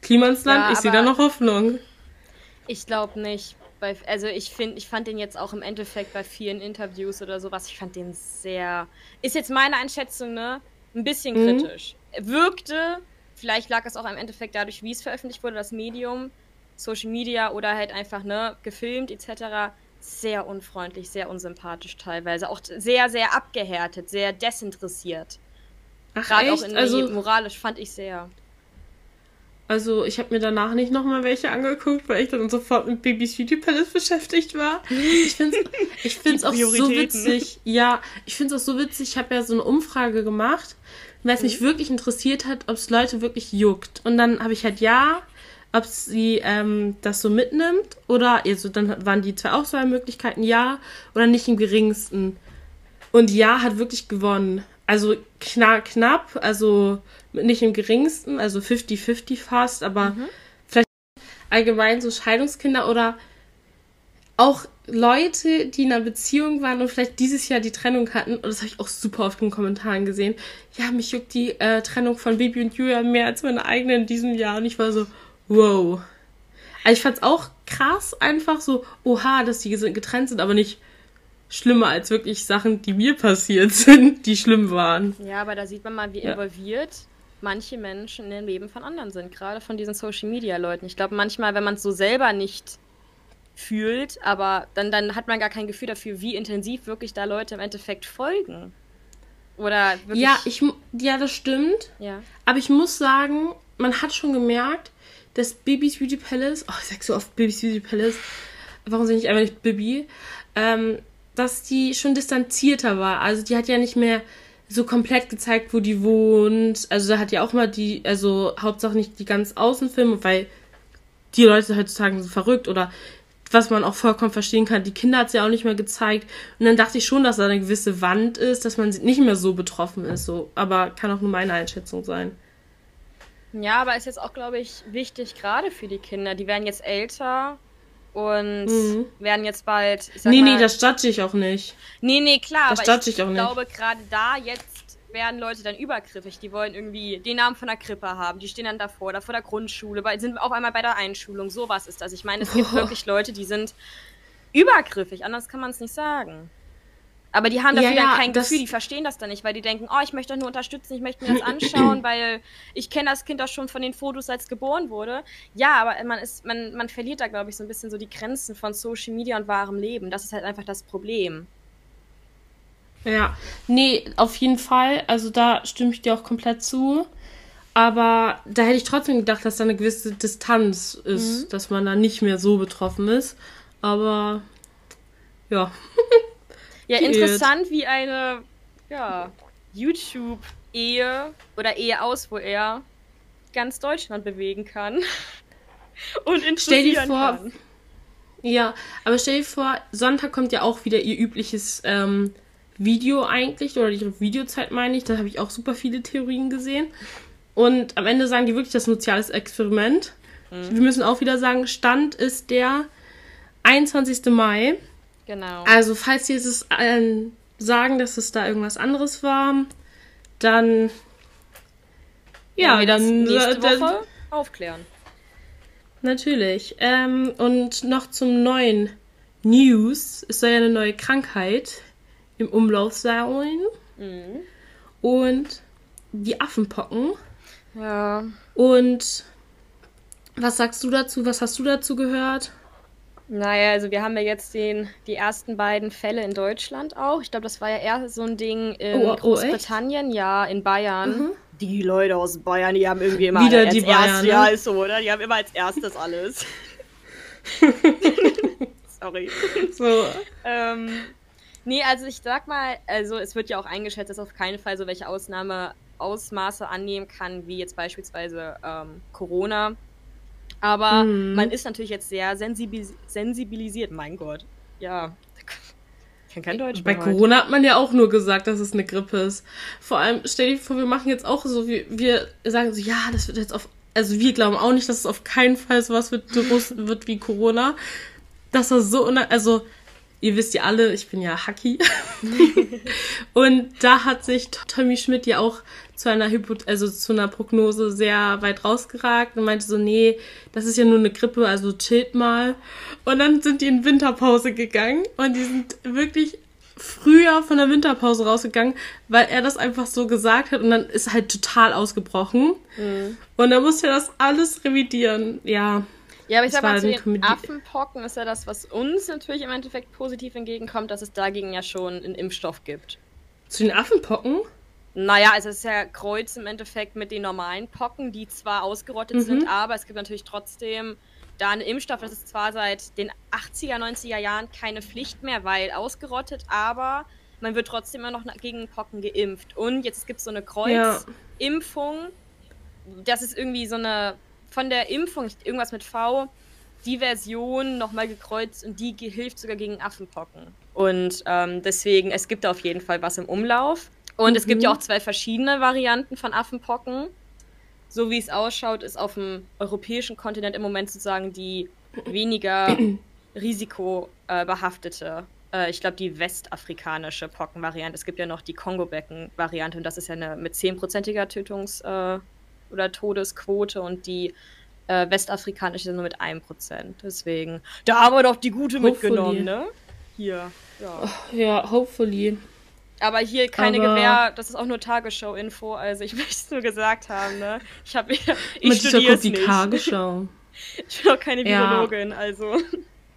Klimansland, ja, ich sehe da noch Hoffnung. Ich glaube nicht bei, also ich finde, ich fand den jetzt auch im Endeffekt bei vielen Interviews oder sowas, ich fand den sehr, ist jetzt meine Einschätzung, ne, ein bisschen mhm. kritisch. Wirkte, vielleicht lag es auch im Endeffekt dadurch, wie es veröffentlicht wurde, das Medium, Social Media oder halt einfach, ne, gefilmt etc., sehr unfreundlich, sehr unsympathisch teilweise, auch sehr, sehr abgehärtet, sehr desinteressiert. Gerade auch in also, moralisch fand ich sehr. Also ich habe mir danach nicht nochmal welche angeguckt, weil ich dann sofort mit Babys Beauty Palace beschäftigt war. Ich finde es ich find's auch so witzig. Ja, ich finde es auch so witzig. Ich habe ja so eine Umfrage gemacht, weil es mhm. mich wirklich interessiert hat, ob es Leute wirklich juckt. Und dann habe ich halt ja, ob sie ähm, das so mitnimmt oder, also dann waren die zwei Auswahlmöglichkeiten ja oder nicht im geringsten. Und ja hat wirklich gewonnen. Also knapp, knapp, also nicht im geringsten, also 50-50 fast, aber mhm. vielleicht allgemein so Scheidungskinder oder auch Leute, die in einer Beziehung waren und vielleicht dieses Jahr die Trennung hatten, und das habe ich auch super oft in den Kommentaren gesehen, ja, mich juckt die äh, Trennung von Baby und Julia mehr als meine eigene in diesem Jahr. Und ich war so, wow. Also ich fand es auch krass, einfach so, oha, dass die getrennt sind, aber nicht schlimmer als wirklich Sachen, die mir passiert sind, die schlimm waren. Ja, aber da sieht man mal, wie ja. involviert manche Menschen in dem Leben von anderen sind, gerade von diesen Social Media Leuten. Ich glaube, manchmal, wenn man es so selber nicht fühlt, aber dann, dann hat man gar kein Gefühl dafür, wie intensiv wirklich da Leute im Endeffekt folgen. Oder wirklich. Ja, ich, ja, das stimmt. Ja. Aber ich muss sagen, man hat schon gemerkt, dass Bibis Beauty Palace, oh, ich sag so oft Bibis Beauty Palace, warum sind ich einfach nicht Bibi, ähm, dass die schon distanzierter war. Also die hat ja nicht mehr so komplett gezeigt, wo die wohnt. Also da hat ja auch mal die, also Hauptsache nicht die ganz Außenfilme, weil die Leute heutzutage sind verrückt oder was man auch vollkommen verstehen kann, die Kinder hat sie ja auch nicht mehr gezeigt. Und dann dachte ich schon, dass da eine gewisse Wand ist, dass man nicht mehr so betroffen ist. So. Aber kann auch nur meine Einschätzung sein. Ja, aber ist jetzt auch, glaube ich, wichtig, gerade für die Kinder. Die werden jetzt älter und mhm. werden jetzt bald. nee, mal, nee, das judge ich auch nicht. Nee, nee, klar. Das aber ich, ich auch nicht. glaube, gerade da jetzt werden Leute dann übergriffig. Die wollen irgendwie den Namen von der Krippe haben. Die stehen dann davor, da vor der Grundschule, bei, sind auf einmal bei der Einschulung. Sowas ist das. Ich meine, es gibt oh. wirklich Leute, die sind übergriffig. Anders kann man es nicht sagen. Aber die haben dafür ja, ja, kein Gefühl, die verstehen das dann nicht, weil die denken, oh, ich möchte nur unterstützen, ich möchte mir das anschauen, weil ich kenne das Kind doch schon von den Fotos, als es geboren wurde. Ja, aber man ist, man, man verliert da, glaube ich, so ein bisschen so die Grenzen von Social Media und wahrem Leben. Das ist halt einfach das Problem. Ja, nee, auf jeden Fall. Also da stimme ich dir auch komplett zu. Aber da hätte ich trotzdem gedacht, dass da eine gewisse Distanz ist, mhm. dass man da nicht mehr so betroffen ist. Aber ja. Ja, interessant, wie eine ja, YouTube-Ehe oder Ehe aus, wo er ganz Deutschland bewegen kann und stell dir vor, kann. Ja, aber stell dir vor, Sonntag kommt ja auch wieder ihr übliches ähm, Video eigentlich, oder ihre Videozeit meine ich. Da habe ich auch super viele Theorien gesehen. Und am Ende sagen die wirklich, das soziales Experiment. Mhm. Wir müssen auch wieder sagen, Stand ist der 21. Mai. Genau. Also, falls Sie es äh, sagen, dass es da irgendwas anderes war, dann. Ja, ja dann. Nächste Woche dann, aufklären. Natürlich. Ähm, und noch zum neuen News. Es soll ja eine neue Krankheit im Umlauf sein. Mhm. Und die Affenpocken. Ja. Und was sagst du dazu? Was hast du dazu gehört? Naja, also wir haben ja jetzt den, die ersten beiden Fälle in Deutschland auch. Ich glaube, das war ja eher so ein Ding in oh, oh Großbritannien, oh, ja, in Bayern. Mhm. Die Leute aus Bayern, die haben irgendwie immer Wieder die Bayern, erst, ne? Ja, ist so, oder? Die haben immer als erstes alles. Sorry. So. Ähm, nee, also ich sag mal, also es wird ja auch eingeschätzt, dass auf keinen Fall so welche Ausnahme Ausmaße annehmen kann, wie jetzt beispielsweise ähm, Corona. Aber mhm. man ist natürlich jetzt sehr sensibilis sensibilisiert. Mein Gott. Ja. Ich kann kein Deutsch Bei Corona hat man ja auch nur gesagt, dass es eine Grippe ist. Vor allem, stell dir vor, wir machen jetzt auch so, wir, wir sagen so, ja, das wird jetzt auf. Also wir glauben auch nicht, dass es auf keinen Fall so was wird, wird wie Corona. Das war so, also ihr wisst ja alle, ich bin ja Hacky. und da hat sich Tommy Schmidt ja auch zu einer Hypo also zu einer Prognose sehr weit rausgeragt und meinte so, nee, das ist ja nur eine Grippe, also chillt mal. Und dann sind die in Winterpause gegangen und die sind wirklich früher von der Winterpause rausgegangen, weil er das einfach so gesagt hat und dann ist halt total ausgebrochen. Mhm. Und dann musste er das alles revidieren. Ja. Ja, aber ich sag mal, zu den Affenpocken ist ja das, was uns natürlich im Endeffekt positiv entgegenkommt, dass es dagegen ja schon einen Impfstoff gibt. Zu den Affenpocken? Naja, also es ist ja Kreuz im Endeffekt mit den normalen Pocken, die zwar ausgerottet mhm. sind, aber es gibt natürlich trotzdem da einen Impfstoff. Das ist zwar seit den 80er, 90er Jahren keine Pflicht mehr, weil ausgerottet, aber man wird trotzdem immer noch gegen Pocken geimpft. Und jetzt gibt es so eine Kreuzimpfung. Ja. Das ist irgendwie so eine von der Impfung, irgendwas mit V, die Version nochmal gekreuzt und die hilft sogar gegen Affenpocken. Und ähm, deswegen, es gibt auf jeden Fall was im Umlauf. Und mhm. es gibt ja mhm. auch zwei verschiedene Varianten von Affenpocken. So wie es ausschaut, ist auf dem europäischen Kontinent im Moment sozusagen die weniger risikobehaftete. Äh, ich glaube, die westafrikanische Pockenvariante. Es gibt ja noch die Kongo-Becken-Variante und das ist ja eine mit 10%iger Tötungs- äh, oder Todesquote und die äh, westafrikanische nur mit 1%. Deswegen, da haben wir doch die gute hopefully. mitgenommen, ne? Hier, ja. Oh, ja, hopefully. Aber hier keine Aber Gewehr, das ist auch nur Tagesschau-Info, also ich möchte es nur gesagt haben, ne? Ich habe ich studiere es die Tagesschau. ich bin auch keine Biologin, ja. also.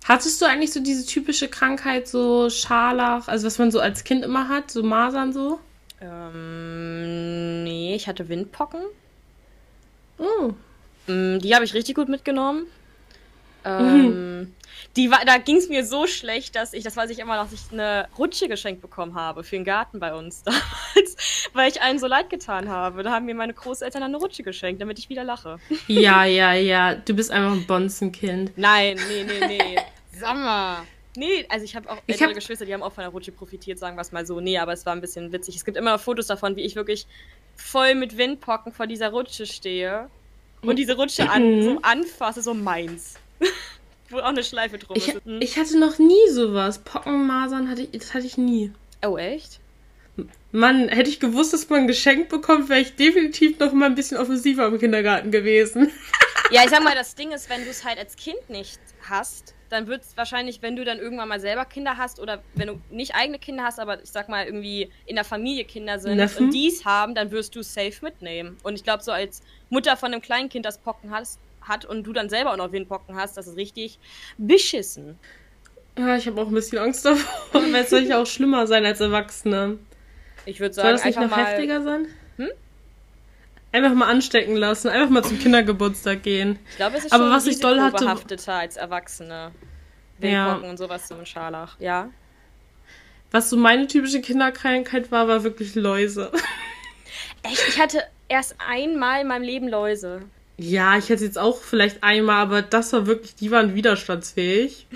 Hattest du eigentlich so diese typische Krankheit, so Scharlach, also was man so als Kind immer hat, so Masern so? Ähm, nee, ich hatte Windpocken. Oh. Mm, die habe ich richtig gut mitgenommen. Ähm, mhm. Die war, da ging es mir so schlecht, dass ich, das weiß ich immer noch, dass ich eine Rutsche geschenkt bekommen habe für den Garten bei uns damals, weil ich allen so leid getan habe. Da haben mir meine Großeltern eine Rutsche geschenkt, damit ich wieder lache. Ja, ja, ja. Du bist einfach ein Bonzenkind. Nein, nee, nee, nee. Sag mal. Nee, also ich habe auch ältere hab... Geschwister, die haben auch von der Rutsche profitiert, sagen wir es mal so. Nee, aber es war ein bisschen witzig. Es gibt immer Fotos davon, wie ich wirklich voll mit Windpocken vor dieser Rutsche stehe und diese Rutsche an, so anfasse, so meins. Wo auch eine Schleife drum ich, ist. Hm? Ich hatte noch nie sowas. Pockenmasern hatte ich, das hatte ich nie. Oh, echt? Mann, hätte ich gewusst, dass man ein Geschenk bekommt, wäre ich definitiv noch mal ein bisschen offensiver im Kindergarten gewesen. ja, ich sag mal, das Ding ist, wenn du es halt als Kind nicht hast, dann wird es wahrscheinlich, wenn du dann irgendwann mal selber Kinder hast oder wenn du nicht eigene Kinder hast, aber ich sag mal irgendwie in der Familie Kinder sind Neffen? und dies haben, dann wirst du es safe mitnehmen. Und ich glaube, so als Mutter von einem kleinen Kind, das Pocken hast, hat und du dann selber auch noch Windpocken hast, das ist richtig beschissen. Ja, ich habe auch ein bisschen Angst davor, weil es soll ja auch schlimmer sein als Erwachsene. Ich würde sagen, soll das nicht noch mal... heftiger sein? Hm? Einfach mal anstecken lassen, einfach mal zum Kindergeburtstag gehen. Ich glaube, es ist Aber schon was ich doll hatte als Erwachsene. Windpocken ja. und sowas so ein Scharlach. Ja. Was so meine typische Kinderkrankheit war, war wirklich Läuse. Echt? Ich hatte erst einmal in meinem Leben Läuse. Ja, ich hätte jetzt auch vielleicht einmal, aber das war wirklich, die waren widerstandsfähig.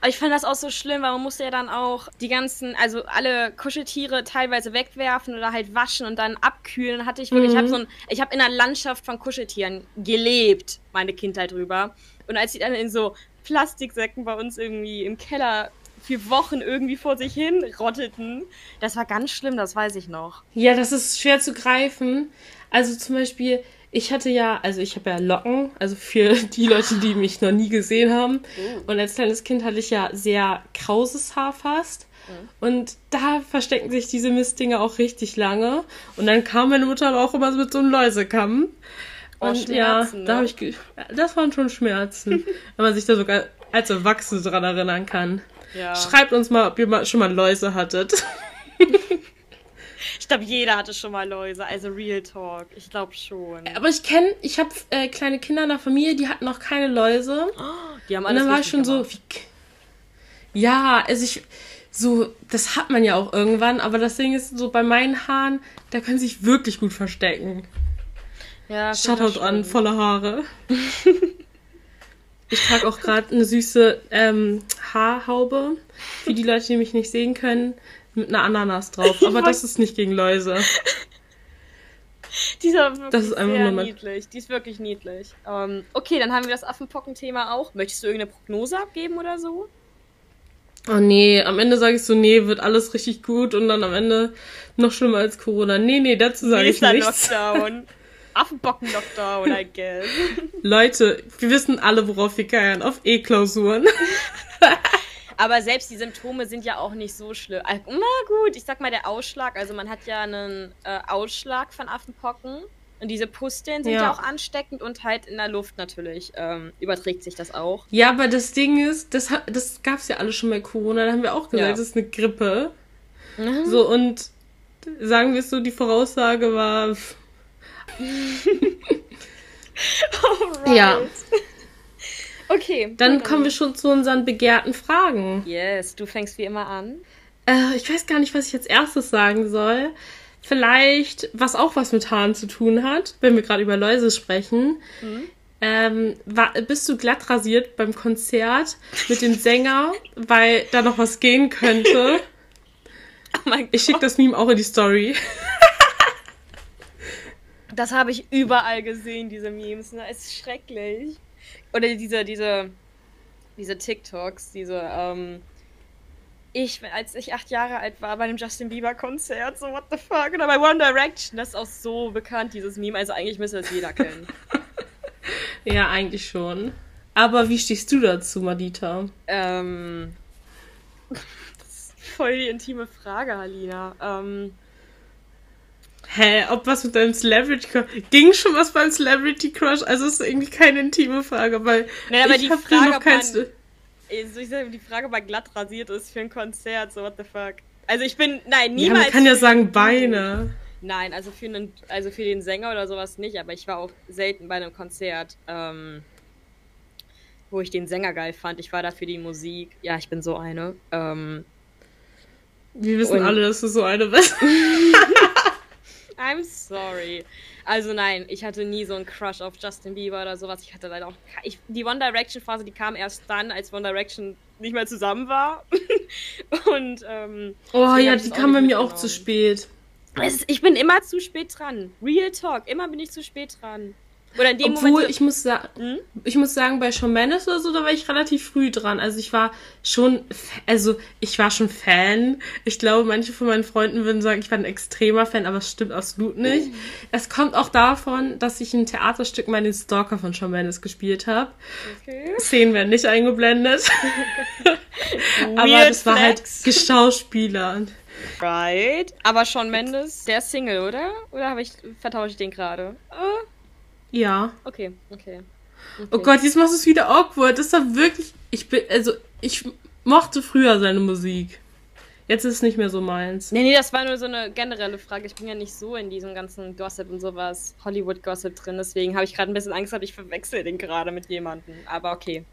Aber ich fand das auch so schlimm, weil man musste ja dann auch die ganzen, also alle Kuscheltiere teilweise wegwerfen oder halt waschen und dann abkühlen. Hatte ich wirklich, mhm. ich habe so ein, ich habe in einer Landschaft von Kuscheltieren gelebt, meine Kindheit drüber. Und als sie dann in so Plastiksäcken bei uns irgendwie im Keller für Wochen irgendwie vor sich hin rotteten, das war ganz schlimm, das weiß ich noch. Ja, das ist schwer zu greifen. Also zum Beispiel, ich hatte ja, also ich habe ja Locken, also für die Leute, die mich noch nie gesehen haben. Oh. Und als kleines Kind hatte ich ja sehr krauses Haar fast. Mhm. Und da verstecken sich diese Mistdinger auch richtig lange. Und dann kam meine Mutter aber auch immer mit so einem Läusekamm. Oh, und ja, da habe ich, das waren schon Schmerzen, wenn man sich da sogar als Erwachsene dran erinnern kann. Ja. Schreibt uns mal, ob ihr mal, schon mal Läuse hattet. Ich glaube, jeder hatte schon mal Läuse, also Real Talk. Ich glaube schon. Aber ich kenne, ich habe äh, kleine Kinder in der Familie, die hatten noch keine Läuse. Oh, die haben alles Und dann war ich schon gemacht. so, wie, ja, also ich, so, das hat man ja auch irgendwann, aber das Ding ist so, bei meinen Haaren, da können sie sich wirklich gut verstecken. Ja, Shoutout an volle Haare. ich trage auch gerade eine süße ähm, Haarhaube. Für die Leute, die mich nicht sehen können. Mit einer Ananas drauf. Aber das ist nicht gegen Läuse. Die ist aber wirklich das ist einfach sehr niedlich. Die ist wirklich niedlich. Ähm, okay, dann haben wir das Affenpocken-Thema auch. Möchtest du irgendeine Prognose abgeben oder so? Oh nee, am Ende sage ich so, nee, wird alles richtig gut und dann am Ende noch schlimmer als Corona. Nee, nee, dazu sage ich nichts. Lockdown. Affenbocken-Lockdown, I guess. Leute, wir wissen alle, worauf wir geiern. Auf E-Klausuren. Aber selbst die Symptome sind ja auch nicht so schlimm. Na gut, ich sag mal der Ausschlag. Also man hat ja einen äh, Ausschlag von Affenpocken. Und diese Pusteln sind ja. ja. auch ansteckend und halt in der Luft natürlich ähm, überträgt sich das auch. Ja, aber das Ding ist, das, das gab es ja alle schon bei Corona. Da haben wir auch gesagt, ja. das ist eine Grippe. Mhm. So, und sagen wir es so, die Voraussage war. ja. Okay. Dann kommen wir schon zu unseren begehrten Fragen. Yes, du fängst wie immer an. Äh, ich weiß gar nicht, was ich als erstes sagen soll. Vielleicht, was auch was mit Haaren zu tun hat, wenn wir gerade über Läuse sprechen. Mhm. Ähm, war, bist du glatt rasiert beim Konzert mit dem Sänger, weil da noch was gehen könnte? Oh ich schicke das Meme auch in die Story. das habe ich überall gesehen, diese Memes. Ne? Es ist schrecklich. Oder diese, diese, diese TikToks, diese, ähm, ich, als ich acht Jahre alt war, bei einem Justin Bieber-Konzert, so what the fuck, oder bei One Direction, das ist auch so bekannt, dieses Meme, also eigentlich müsste das jeder kennen. ja, eigentlich schon. Aber wie stehst du dazu, Madita? Ähm, das ist voll die intime Frage, Halina. Ähm, Hä, ob was mit deinem Celebrity Crush. Ging schon was beim Celebrity Crush? Also ist irgendwie keine intime Frage, weil. Nein, aber die Frage, ob man, die Frage mal glatt rasiert ist für ein Konzert, so what the fuck. Also ich bin, nein, niemals. Ja, man kann ja sagen Beine. Nein, also für, einen, also für den Sänger oder sowas nicht, aber ich war auch selten bei einem Konzert, ähm, wo ich den Sänger geil fand. Ich war da für die Musik. Ja, ich bin so eine. Ähm, Wir wissen alle, dass du so eine bist. I'm sorry. Also nein, ich hatte nie so einen Crush auf Justin Bieber oder sowas. Ich hatte leider auch. Ich, die One Direction Phase, die kam erst dann, als One Direction nicht mehr zusammen war. Und ähm, oh ja, die kam bei mir auch zu spät. Ist, ich bin immer zu spät dran. Real Talk, immer bin ich zu spät dran. Oder in dem Obwohl, Moment. Ich muss, hm? ich muss sagen, bei Shawn Mendes oder so, da war ich relativ früh dran. Also ich war schon, also ich war schon Fan. Ich glaube, manche von meinen Freunden würden sagen, ich war ein extremer Fan, aber es stimmt absolut nicht. Es kommt auch davon, dass ich ein Theaterstück meinen Stalker von Shawn Mendes gespielt habe. Okay. Szenen werden nicht eingeblendet. aber das war halt geschauspielert. Right. Aber Shawn Mendes, der Single, oder? Oder habe ich vertausche ich den gerade? Uh. Ja. Okay, okay. okay. Oh Gott, jetzt machst du es wieder awkward. Das war wirklich. Ich bin. Also, ich mochte früher seine Musik. Jetzt ist es nicht mehr so meins. Nee, nee, das war nur so eine generelle Frage. Ich bin ja nicht so in diesem ganzen Gossip und sowas, Hollywood-Gossip drin. Deswegen habe ich gerade ein bisschen Angst gehabt, ich verwechsel den gerade mit jemandem. Aber okay.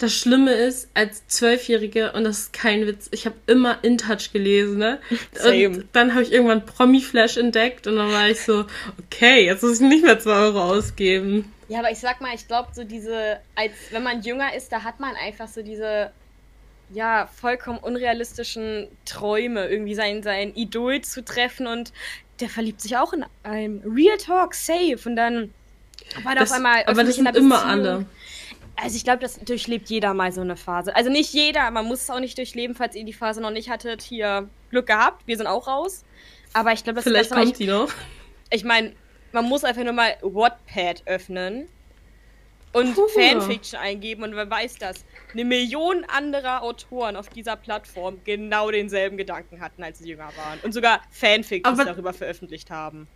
Das Schlimme ist, als Zwölfjährige, und das ist kein Witz, ich habe immer In Touch gelesen, ne? Same. Und dann habe ich irgendwann Promi-Flash entdeckt und dann war ich so, okay, jetzt muss ich nicht mehr zwei Euro ausgeben. Ja, aber ich sag mal, ich glaube, so diese, als wenn man jünger ist, da hat man einfach so diese, ja, vollkommen unrealistischen Träume, irgendwie sein, sein Idol zu treffen und der verliebt sich auch in einem Real Talk, safe. Und dann war da auf einmal. Aber das sind immer alle. Also ich glaube, das durchlebt jeder mal so eine Phase. Also nicht jeder, man muss es auch nicht durchleben, falls ihr die Phase noch nicht hattet. Hier Glück gehabt, wir sind auch raus. Aber ich glaube, das Vielleicht ist kommt die noch. Ich meine, man muss einfach nur mal Wattpad öffnen und Puh. Fanfiction eingeben und wer weiß das. Eine Million anderer Autoren auf dieser Plattform genau denselben Gedanken hatten, als sie jünger waren. Und sogar Fanfictions darüber veröffentlicht haben.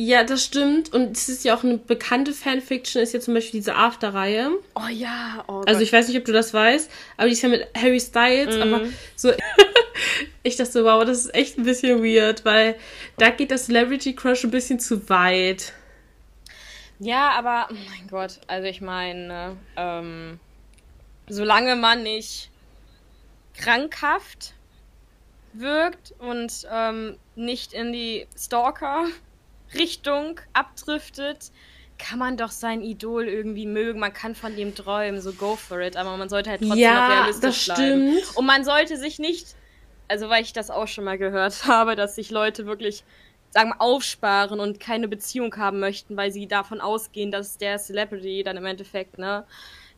Ja, das stimmt. Und es ist ja auch eine bekannte Fanfiction, ist ja zum Beispiel diese After-Reihe. Oh ja, oh Also ich weiß nicht, ob du das weißt, aber die ist ja mit Harry Styles, mhm. aber so. ich dachte so, wow, das ist echt ein bisschen weird, weil da geht das Celebrity Crush ein bisschen zu weit. Ja, aber, oh mein Gott, also ich meine, ähm, solange man nicht krankhaft wirkt und ähm, nicht in die Stalker Richtung abdriftet, kann man doch sein Idol irgendwie mögen. Man kann von dem träumen, so go for it. Aber man sollte halt trotzdem ja, noch realistisch das bleiben. Stimmt. Und man sollte sich nicht, also weil ich das auch schon mal gehört habe, dass sich Leute wirklich, sagen wir, aufsparen und keine Beziehung haben möchten, weil sie davon ausgehen, dass der Celebrity dann im Endeffekt, ne,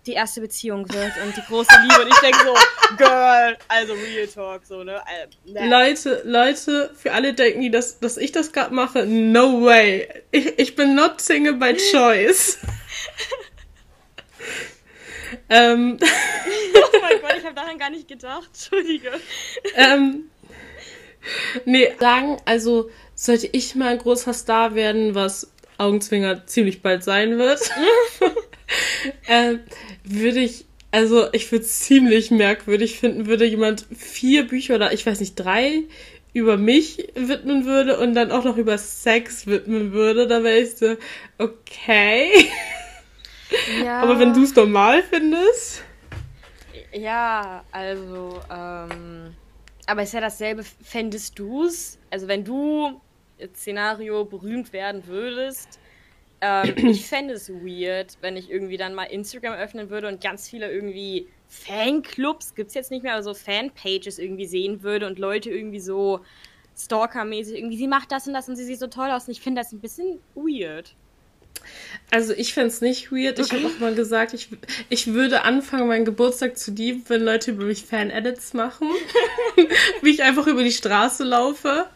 die erste Beziehung wird und die große Liebe. Und ich denke so, Girl, also Real Talk, so, ne? Äh, Leute, Leute, für alle denken die, dass, dass ich das gerade mache. No way. Ich, ich bin not single by choice. ähm. oh mein Gott, ich habe daran gar nicht gedacht. Entschuldige. ähm. Nee, sagen, also sollte ich mal ein großer Star werden, was Augenzwinger ziemlich bald sein wird. ähm, würde ich, also ich würde es ziemlich merkwürdig finden, würde jemand vier Bücher oder ich weiß nicht, drei über mich widmen würde und dann auch noch über Sex widmen würde, da wäre ich so, okay. Ja. Aber wenn du es normal findest. Ja, also, ähm, aber ist ja dasselbe, fändest du es? Also wenn du Szenario berühmt werden würdest, ähm, ich fände es weird, wenn ich irgendwie dann mal Instagram öffnen würde und ganz viele irgendwie Fanclubs, gibt es jetzt nicht mehr, aber so Fanpages irgendwie sehen würde und Leute irgendwie so Stalker-mäßig irgendwie, sie macht das und das und sie sieht so toll aus und ich finde das ein bisschen weird. Also ich fände es nicht weird. Ich habe auch mal gesagt, ich, ich würde anfangen, meinen Geburtstag zu lieben, wenn Leute über mich Fan-Edits machen. Wie ich einfach über die Straße laufe.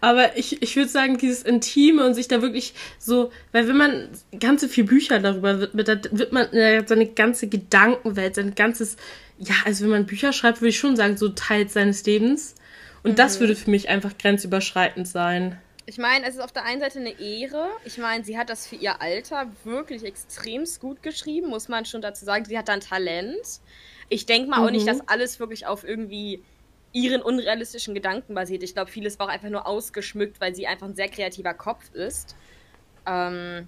Aber ich, ich würde sagen, dieses Intime und sich da wirklich so, weil wenn man ganze vier Bücher darüber wird, dann wird man äh, seine ganze Gedankenwelt, sein ganzes, ja, also wenn man Bücher schreibt, würde ich schon sagen, so Teil seines Lebens. Und mhm. das würde für mich einfach grenzüberschreitend sein. Ich meine, es ist auf der einen Seite eine Ehre. Ich meine, sie hat das für ihr Alter wirklich extremst gut geschrieben, muss man schon dazu sagen. Sie hat dann Talent. Ich denke mal mhm. auch nicht, mhm. dass alles wirklich auf irgendwie ihren unrealistischen Gedanken basiert. Ich glaube, vieles war auch einfach nur ausgeschmückt, weil sie einfach ein sehr kreativer Kopf ist. Ähm,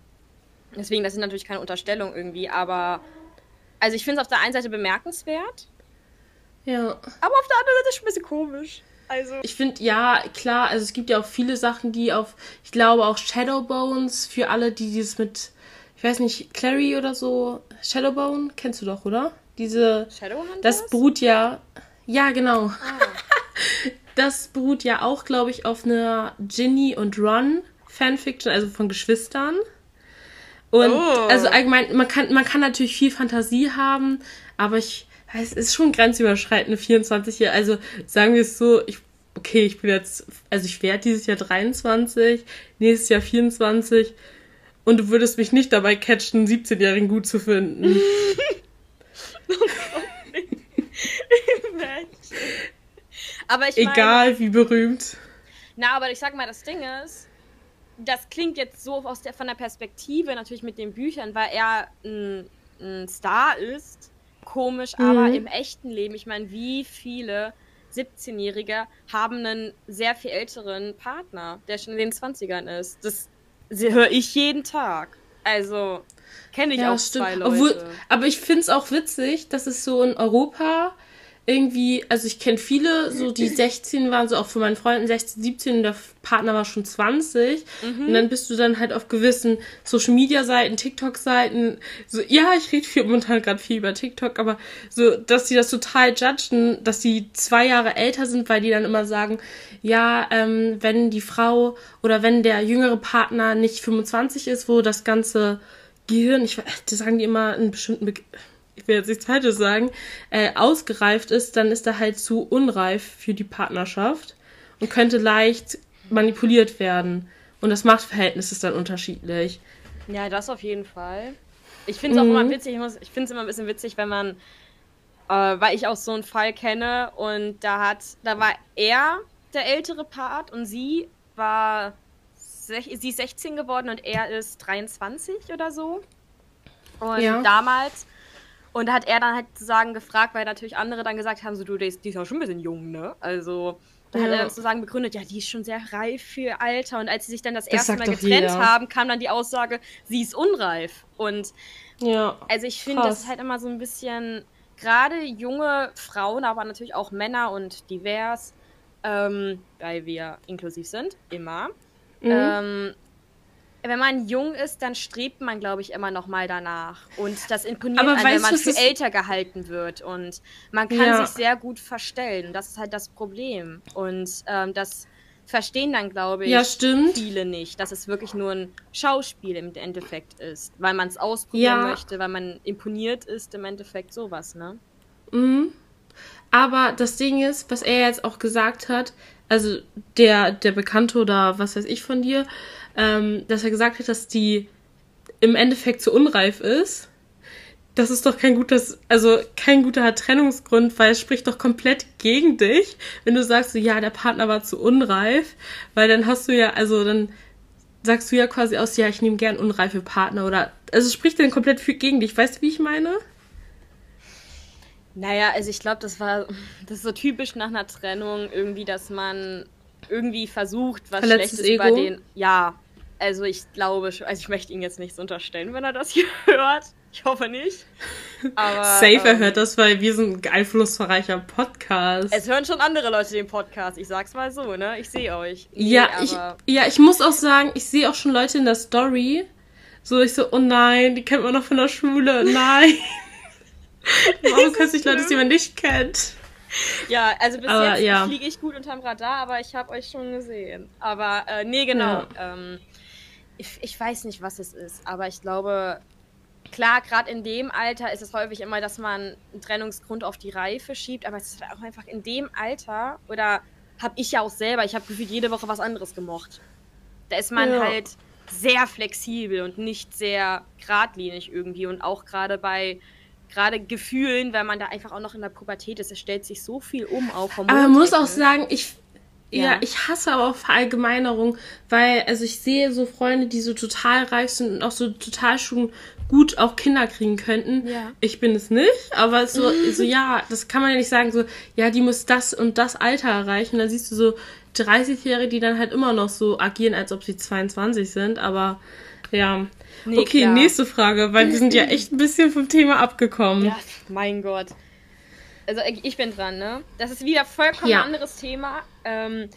deswegen, das ist natürlich keine Unterstellung irgendwie, aber also ich finde es auf der einen Seite bemerkenswert. Ja. Aber auf der anderen Seite ist es ein bisschen komisch. Also. Ich finde, ja, klar, also es gibt ja auch viele Sachen, die auf, ich glaube auch Shadowbones, für alle, die dieses mit, ich weiß nicht, Clary oder so, Shadowbone, kennst du doch, oder? Diese, das beruht ja, ja, genau. Ah. das beruht ja auch, glaube ich, auf einer Ginny und Ron Fanfiction, also von Geschwistern. Und oh. also allgemein, man kann, man kann natürlich viel Fantasie haben, aber ich, es ist schon grenzüberschreitende 24 Jahre. Also sagen wir es so, ich, okay, ich bin jetzt, also ich werde dieses Jahr 23, nächstes Jahr 24 und du würdest mich nicht dabei catchen, einen 17-Jährigen gut zu finden. aber ich Egal meine, wie berühmt. Na, aber ich sag mal, das Ding ist, das klingt jetzt so aus der, von der Perspektive natürlich mit den Büchern, weil er ein, ein Star ist. Komisch, mhm. aber im echten Leben, ich meine, wie viele 17-Jährige haben einen sehr viel älteren Partner, der schon in den 20ern ist. Das höre ich jeden Tag. Also kenne ich ja, auch stimmt. zwei Leute. Obwohl, aber ich finde es auch witzig, dass es so in Europa irgendwie, also ich kenne viele, so die 16 waren, so auch von meinen Freunden 16, 17 und der Partner war schon 20. Mhm. Und dann bist du dann halt auf gewissen Social Media Seiten, TikTok Seiten, so, ja, ich rede viel momentan gerade viel über TikTok, aber so, dass die das total judgen, dass die zwei Jahre älter sind, weil die dann immer sagen, ja, ähm, wenn die Frau oder wenn der jüngere Partner nicht 25 ist, wo das ganze Gehirn, ich das sagen die immer einen bestimmten Be ich will jetzt nichts Falsches sagen, äh, ausgereift ist, dann ist er halt zu unreif für die Partnerschaft und könnte leicht manipuliert werden. Und das Machtverhältnis ist dann unterschiedlich. Ja, das auf jeden Fall. Ich finde es auch mhm. immer witzig, ich, ich finde es immer ein bisschen witzig, wenn man, äh, weil ich auch so einen Fall kenne und da hat, da war er der ältere Part und sie war, sie ist 16 geworden und er ist 23 oder so. Und ja. damals und da hat er dann halt sozusagen gefragt, weil natürlich andere dann gesagt haben, so du, die ist, die ist auch schon ein bisschen jung, ne? Also da ja. hat er sozusagen begründet, ja, die ist schon sehr reif für ihr Alter. Und als sie sich dann das, das erste Mal getrennt jeder. haben, kam dann die Aussage, sie ist unreif. Und ja, also ich finde, das ist halt immer so ein bisschen, gerade junge Frauen, aber natürlich auch Männer und divers, ähm, weil wir inklusiv sind, immer, mhm. ähm, wenn man jung ist, dann strebt man, glaube ich, immer noch mal danach. Und das imponiert Aber einem, wenn man für älter gehalten wird. Und man kann ja. sich sehr gut verstellen. Das ist halt das Problem. Und ähm, das verstehen dann, glaube ich, ja, viele nicht, dass es wirklich nur ein Schauspiel im Endeffekt ist. Weil man es ausprobieren ja. möchte, weil man imponiert ist, im Endeffekt sowas, ne? Mhm. Aber das Ding ist, was er jetzt auch gesagt hat, also der, der Bekannte oder was weiß ich von dir, ähm, dass er gesagt hat, dass die im Endeffekt zu unreif ist. Das ist doch kein gutes, also kein guter Trennungsgrund, weil es spricht doch komplett gegen dich, wenn du sagst, ja, der Partner war zu unreif, weil dann hast du ja, also dann sagst du ja quasi aus, ja, ich nehme gern unreife Partner oder, also es spricht dann komplett gegen dich. Weißt du, wie ich meine? Naja, also ich glaube, das war, das ist so typisch nach einer Trennung irgendwie, dass man irgendwie versucht, was Verletztes Schlechtes Ego. über den, ja, also ich glaube, also ich möchte ihn jetzt nichts unterstellen, wenn er das hier hört. Ich hoffe nicht. Aber, Safe, er ähm, hört das, weil wir sind ein einflussreicher Podcast. Es hören schon andere Leute den Podcast. Ich sag's mal so, ne? Ich sehe euch. Nee, ja, ich, ja, ich muss auch sagen, ich sehe auch schon Leute in der Story. So, ich so, oh nein, die kennt man noch von der Schule. Nein. Warum kannst du nicht Leute, die man nicht kennt? Ja, also bis aber, jetzt ja. fliege ich gut unterm Radar, aber ich habe euch schon gesehen. Aber äh, nee, genau. Ja. Ähm, ich, ich weiß nicht, was es ist, aber ich glaube, klar, gerade in dem Alter ist es häufig immer, dass man einen Trennungsgrund auf die Reife schiebt, aber es ist auch einfach in dem Alter, oder habe ich ja auch selber, ich habe gefühlt jede Woche was anderes gemocht. Da ist man ja. halt sehr flexibel und nicht sehr geradlinig irgendwie und auch gerade bei gerade Gefühlen, weil man da einfach auch noch in der Pubertät ist, es stellt sich so viel um, auch hormonell. Aber man muss auch sagen, ich, ja. ja. ich hasse aber auch Verallgemeinerung, weil, also ich sehe so Freunde, die so total reich sind und auch so total schon gut auch Kinder kriegen könnten. Ja. Ich bin es nicht, aber so, so, ja, das kann man ja nicht sagen, so, ja, die muss das und das Alter erreichen. Da siehst du so 30-Jährige, die dann halt immer noch so agieren, als ob sie 22 sind, aber ja. Nee, okay, klar. nächste Frage, weil wir sind ja echt ein bisschen vom Thema abgekommen. Ja, mein Gott. Also ich bin dran, ne? Das ist wieder vollkommen ja. anderes Thema. Ähm,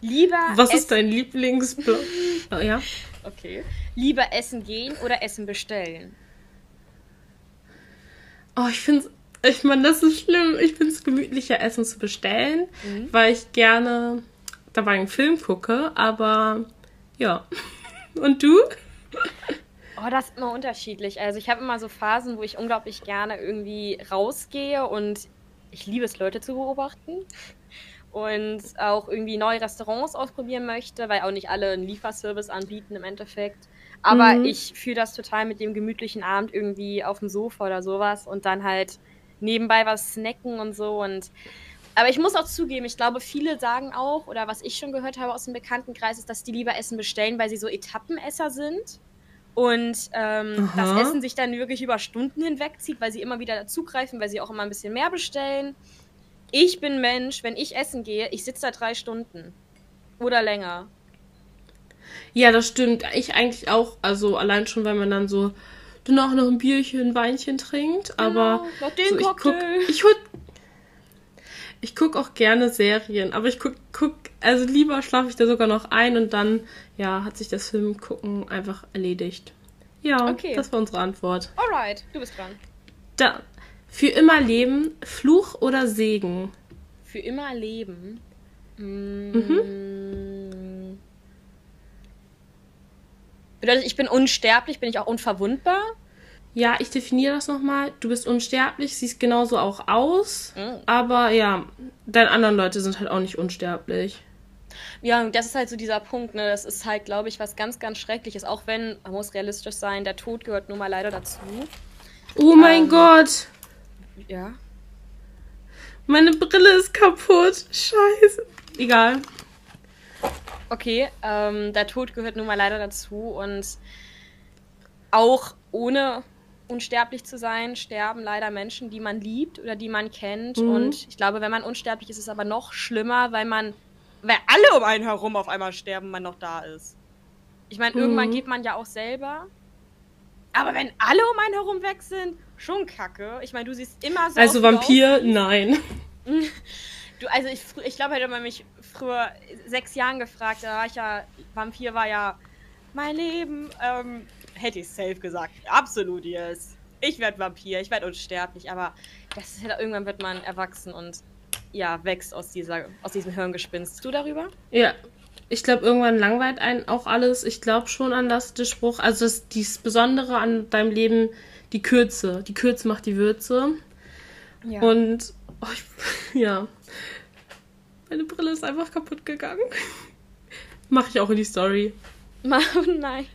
lieber. Was ist dein Lieblingsblock? oh, ja. Okay. Lieber essen gehen oder essen bestellen? Oh, ich finde ich meine, das ist schlimm. Ich finde es gemütlicher, Essen zu bestellen, mhm. weil ich gerne dabei einen Film gucke, aber ja. Und du? Oh, das ist immer unterschiedlich. Also ich habe immer so Phasen, wo ich unglaublich gerne irgendwie rausgehe und ich liebe es, Leute zu beobachten. Und auch irgendwie neue Restaurants ausprobieren möchte, weil auch nicht alle einen Lieferservice anbieten im Endeffekt. Aber mhm. ich fühle das total mit dem gemütlichen Abend irgendwie auf dem Sofa oder sowas und dann halt nebenbei was snacken und so. Und aber ich muss auch zugeben, ich glaube, viele sagen auch, oder was ich schon gehört habe aus dem Bekanntenkreis, ist, dass die lieber Essen bestellen, weil sie so Etappenesser sind. Und ähm, das Essen sich dann wirklich über Stunden hinwegzieht, weil sie immer wieder dazugreifen, weil sie auch immer ein bisschen mehr bestellen. Ich bin Mensch, wenn ich essen gehe, ich sitze da drei Stunden. Oder länger. Ja, das stimmt. Ich eigentlich auch. Also allein schon, weil man dann so danach noch ein Bierchen, ein Weinchen trinkt. Genau, aber so, ich guck, ich hol, ich gucke auch gerne Serien, aber ich guck, guck also lieber schlafe ich da sogar noch ein und dann, ja, hat sich das Filmgucken einfach erledigt. Ja, okay. das war unsere Antwort. Alright, du bist dran. Da, für immer leben, Fluch oder Segen? Für immer leben? Mhm. Bedeutet, ich bin unsterblich, bin ich auch unverwundbar? Ja, ich definiere das nochmal. Du bist unsterblich, siehst genauso auch aus. Mhm. Aber ja, deine anderen Leute sind halt auch nicht unsterblich. Ja, das ist halt so dieser Punkt, ne? Das ist halt, glaube ich, was ganz, ganz Schreckliches. Auch wenn, man muss realistisch sein, der Tod gehört nun mal leider dazu. Oh mein ähm, Gott! Ja. Meine Brille ist kaputt. Scheiße. Egal. Okay, ähm, der Tod gehört nun mal leider dazu und auch ohne unsterblich zu sein, sterben leider Menschen, die man liebt oder die man kennt. Mhm. Und ich glaube, wenn man unsterblich ist, ist es aber noch schlimmer, weil man, weil alle um einen herum auf einmal sterben, man noch da ist. Ich meine, mhm. irgendwann geht man ja auch selber. Aber wenn alle um einen herum weg sind, schon kacke. Ich meine, du siehst immer so. Also Vampir, aus. nein. Du, also ich, ich glaube, hätte man mich früher sechs Jahren gefragt, da war ich ja, Vampir war ja mein Leben. Ähm, hätte ich safe gesagt. Absolut, yes. Ich werde Vampir, ich werde unsterblich, aber das ist halt, irgendwann wird man erwachsen und ja, wächst aus, dieser, aus diesem Hirngespinst. Du darüber? Ja. Ich glaube, irgendwann langweilt einen auch alles. Ich glaube schon an das, den Spruch. Also das, das Besondere an deinem Leben, die Kürze. Die Kürze macht die Würze. Ja. Und oh, ich, ja. Meine Brille ist einfach kaputt gegangen. Mache ich auch in die Story. Oh nein.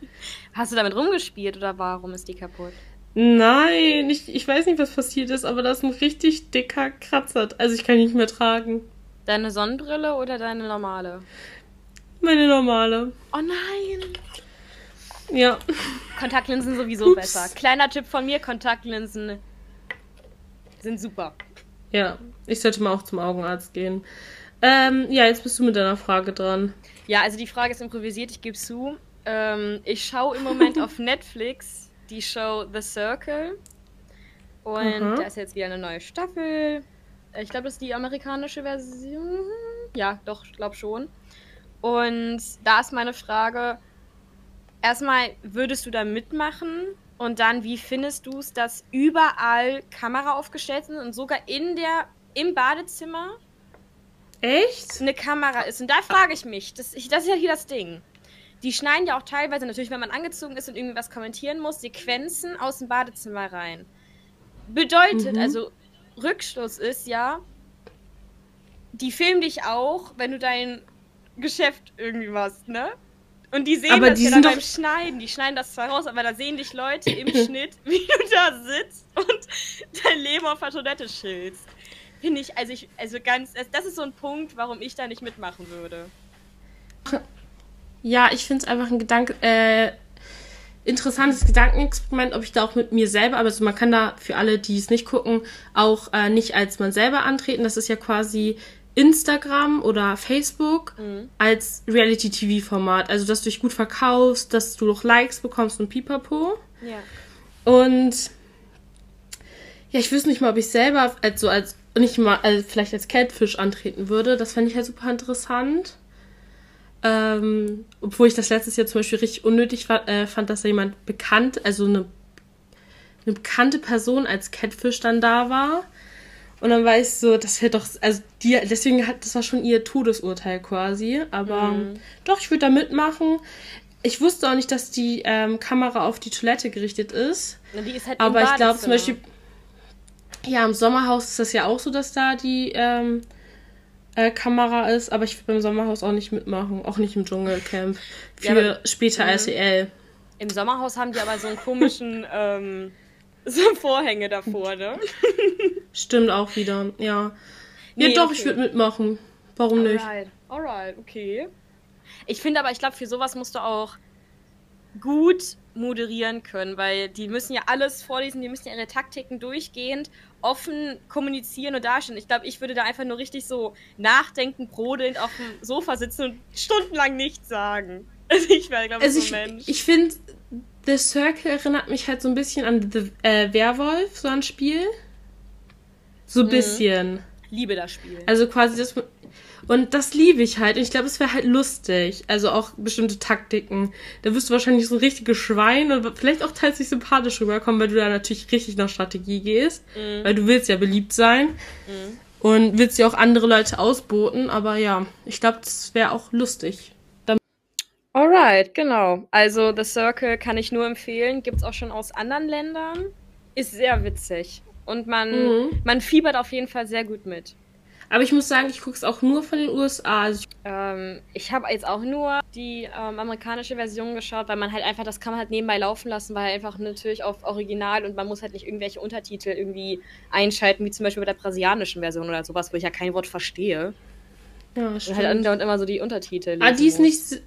Hast du damit rumgespielt oder warum ist die kaputt? Nein, ich, ich weiß nicht, was passiert ist, aber da ist ein richtig dicker Kratzer. Also ich kann ihn nicht mehr tragen. Deine Sonnenbrille oder deine normale? Meine normale. Oh nein. Ja. Kontaktlinsen sowieso Ups. besser. Kleiner Tipp von mir, Kontaktlinsen sind super. Ja, ich sollte mal auch zum Augenarzt gehen. Ähm, ja, jetzt bist du mit deiner Frage dran. Ja, also die Frage ist improvisiert, ich gebe zu. Ähm, ich schaue im Moment auf Netflix die Show The Circle. Und mhm. da ist jetzt wieder eine neue Staffel. Ich glaube, das ist die amerikanische Version. Ja, doch, ich glaube schon. Und da ist meine Frage: Erstmal, würdest du da mitmachen? Und dann, wie findest du es, dass überall Kamera aufgestellt sind und sogar in der, im Badezimmer Echt? eine Kamera ist? Und da frage ich mich, das, ich, das ist ja hier das Ding. Die schneiden ja auch teilweise, natürlich, wenn man angezogen ist und irgendwie was kommentieren muss, Sequenzen aus dem Badezimmer rein. Bedeutet, mhm. also Rückschluss ist ja, die filmen dich auch, wenn du dein Geschäft irgendwie machst, ne? Und die sehen aber das die ja dann beim Schneiden. Die schneiden das zwar raus, aber da sehen dich Leute im Schnitt, wie du da sitzt und dein Leben auf der Toilette schillst. finde ich, also ich, also ganz, das ist so ein Punkt, warum ich da nicht mitmachen würde. Ja, ich finde es einfach ein Gedanke, äh, interessantes Gedankenexperiment, ob ich da auch mit mir selber, aber also man kann da für alle, die es nicht gucken, auch äh, nicht als man selber antreten. Das ist ja quasi Instagram oder Facebook mhm. als Reality-TV-Format. Also, dass du dich gut verkaufst, dass du noch Likes bekommst und pipapo. Ja. Und ja, ich wüsste nicht mal, ob ich selber als so als nicht mal also vielleicht als Catfish antreten würde. Das fände ich halt super interessant. Ähm, obwohl ich das letztes Jahr zum Beispiel richtig unnötig war, äh, fand, dass da jemand bekannt, also eine, eine bekannte Person als Catfish dann da war. Und dann war ich so, das wäre doch, also die, deswegen hat, das war schon ihr Todesurteil quasi. Aber mhm. doch, ich würde da mitmachen. Ich wusste auch nicht, dass die ähm, Kamera auf die Toilette gerichtet ist. halt aber ich glaube zum Beispiel, ja, im Sommerhaus ist das ja auch so, dass da die ähm, äh, Kamera ist, aber ich will beim Sommerhaus auch nicht mitmachen, auch nicht im Dschungelcamp. Für ja, später mhm. RTL. Im Sommerhaus haben die aber so einen komischen ähm, so Vorhänge davor, ne? Stimmt auch wieder, ja. Nee, ja, doch, okay. ich würde mitmachen. Warum Alright. nicht? Alright, okay. Ich finde aber, ich glaube, für sowas musst du auch gut moderieren können, weil die müssen ja alles vorlesen, die müssen ja ihre Taktiken durchgehend offen kommunizieren und darstellen. Ich glaube, ich würde da einfach nur richtig so nachdenken, brodelnd auf dem Sofa sitzen und stundenlang nichts sagen. Also ich wäre, glaube ich, also so ein Mensch. Ich finde, The Circle erinnert mich halt so ein bisschen an The äh, Werwolf, so ein Spiel. So ein mhm. bisschen. Liebe das Spiel. Also quasi das, und das liebe ich halt. Und ich glaube, es wäre halt lustig. Also auch bestimmte Taktiken. Da wirst du wahrscheinlich so ein richtiges Schwein und vielleicht auch teils nicht sympathisch rüberkommen, weil du da natürlich richtig nach Strategie gehst. Mhm. Weil du willst ja beliebt sein. Mhm. Und willst ja auch andere Leute ausboten. Aber ja, ich glaube, das wäre auch lustig. Alright, genau. Also The Circle kann ich nur empfehlen. Gibt's auch schon aus anderen Ländern. Ist sehr witzig. Und man, mhm. man fiebert auf jeden Fall sehr gut mit. Aber ich muss sagen, ich gucke es auch nur von den USA. Also ich, ähm, ich habe jetzt auch nur die ähm, amerikanische Version geschaut, weil man halt einfach, das kann man halt nebenbei laufen lassen, weil einfach natürlich auf Original und man muss halt nicht irgendwelche Untertitel irgendwie einschalten, wie zum Beispiel bei der brasilianischen Version oder sowas, wo ich ja kein Wort verstehe. Ja, stimmt. Und halt andauernd immer so die Untertitel. Ah, die ist nicht.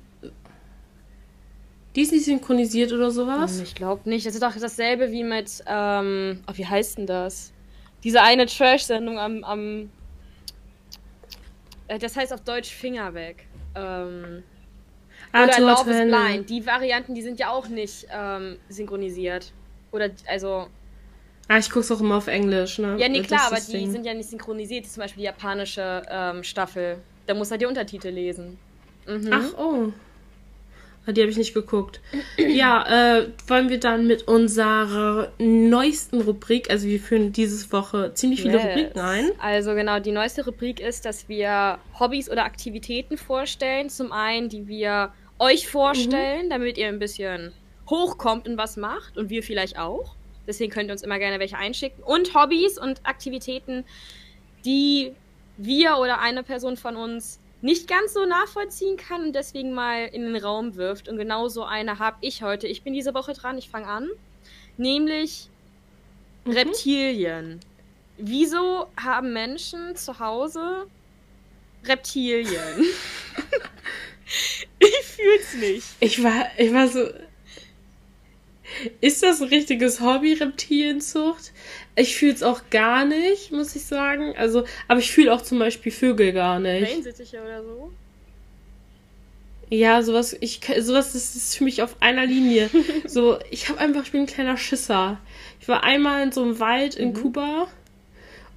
Die ist nicht synchronisiert oder sowas? Ich glaube nicht. Das ist doch dasselbe wie mit, ähm, oh, wie heißt denn das? Diese eine Trash-Sendung am, am das heißt auf Deutsch Finger weg. Ähm, ah, oder Love is Blind. Die Varianten, die sind ja auch nicht ähm, synchronisiert. Oder, also. Ah, ich guck's auch immer auf Englisch, ne? Ja, nee, klar, aber die Ding. sind ja nicht synchronisiert. Zum Beispiel die japanische ähm, Staffel. Da muss er die Untertitel lesen. Mhm. Ach, oh. Die habe ich nicht geguckt. Ja, äh, wollen wir dann mit unserer neuesten Rubrik, also wir führen diese Woche ziemlich viele yes. Rubriken ein. Also genau, die neueste Rubrik ist, dass wir Hobbys oder Aktivitäten vorstellen. Zum einen, die wir euch vorstellen, mhm. damit ihr ein bisschen hochkommt und was macht und wir vielleicht auch. Deswegen könnt ihr uns immer gerne welche einschicken. Und Hobbys und Aktivitäten, die wir oder eine Person von uns nicht ganz so nachvollziehen kann und deswegen mal in den Raum wirft. Und genau so eine habe ich heute. Ich bin diese Woche dran, ich fange an. Nämlich mhm. Reptilien. Wieso haben Menschen zu Hause Reptilien? ich fühl's nicht. Ich war, ich war so. Ist das ein richtiges Hobby, Reptilienzucht? Ich fühle es auch gar nicht, muss ich sagen. Also, aber ich fühle auch zum Beispiel Vögel gar nicht. Wellensittiche oder so? Ja, sowas, ich, sowas ist, ist für mich auf einer Linie. so, ich habe einfach, ich bin ein kleiner Schisser. Ich war einmal in so einem Wald in mhm. Kuba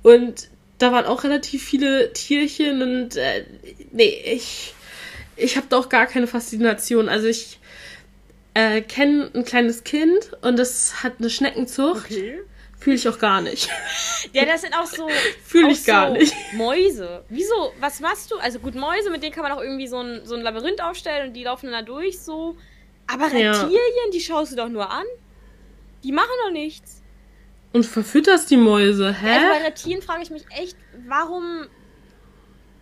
und da waren auch relativ viele Tierchen und äh, nee, ich, ich habe da auch gar keine Faszination. Also ich äh, kenne ein kleines Kind und das hat eine Schneckenzucht. Okay. Fühle ich auch gar nicht. Ja, das sind auch so. Fühle ich gar so nicht. Mäuse. Wieso? Was machst du? Also gut, Mäuse, mit denen kann man auch irgendwie so ein, so ein Labyrinth aufstellen und die laufen dann da durch so. Aber Reptilien, ja. die schaust du doch nur an. Die machen doch nichts. Und verfütterst die Mäuse, hä? Also bei Reptilien frage ich mich echt, warum.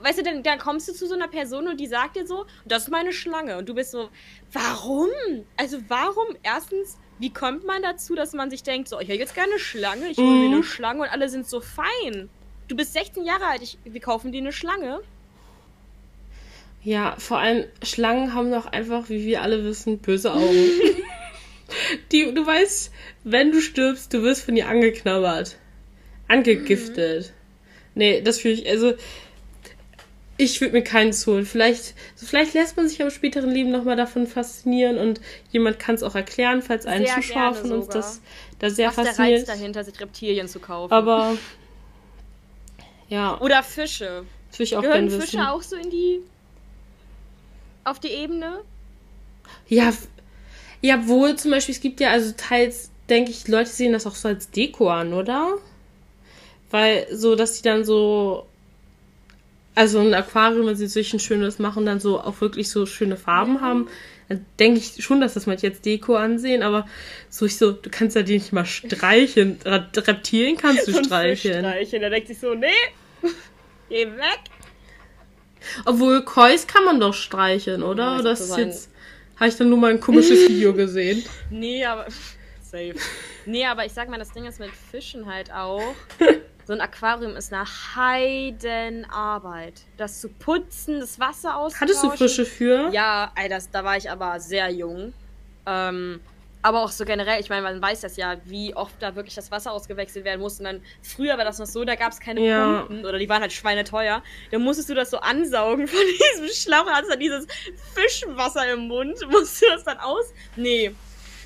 Weißt du, dann, dann kommst du zu so einer Person und die sagt dir so, das ist meine Schlange. Und du bist so, warum? Also warum? Erstens, wie kommt man dazu, dass man sich denkt, so, ich hätte jetzt gerne eine Schlange, ich hole mir eine mhm. Schlange und alle sind so fein. Du bist 16 Jahre alt, ich, wir kaufen dir eine Schlange. Ja, vor allem Schlangen haben doch einfach, wie wir alle wissen, böse Augen. Die, du weißt, wenn du stirbst, du wirst von ihr angeknabbert. Angegiftet. Mhm. Nee, das fühle ich, also ich würde mir keins holen. Vielleicht, vielleicht lässt man sich am späteren Leben nochmal davon faszinieren und jemand kann es auch erklären, falls ein sehr Zuschauer von uns das da sehr Was fasziniert. Was der Reiz dahinter, sich Reptilien zu kaufen. Aber ja. Oder Fische. Das will ich auch Gehören Fische wissen. auch so in die auf die Ebene? Ja, ja, wohl zum Beispiel, es gibt ja, also teils, denke ich, Leute sehen das auch so als Deko an, oder? Weil so, dass die dann so also ein Aquarium, wenn sie sich ein schönes machen, dann so auch wirklich so schöne Farben haben, dann denke ich schon, dass das manche jetzt Deko ansehen, aber so ich so, du kannst ja die nicht mal streicheln. Reptilien kannst du so streicheln. streicheln. Da denkt sich so, nee, geh weg. Obwohl Kois kann man doch streicheln, oder? Das ist jetzt. Habe ich dann nur mal ein komisches Video gesehen. Nee, aber. Safe. Nee, aber ich sag mal, das Ding ist mit Fischen halt auch. So ein Aquarium ist eine Heidenarbeit. Das zu putzen, das Wasser aus. Hattest du frische für? Ja, ey, das, da war ich aber sehr jung. Ähm, aber auch so generell, ich meine, man weiß das ja, wie oft da wirklich das Wasser ausgewechselt werden muss. Und dann, früher war das noch so, da gab es keine ja. Pumpen oder die waren halt schweineteuer. Da musstest du das so ansaugen von diesem Schlauch, hast dann dieses Fischwasser im Mund, musst du das dann aus. Nee,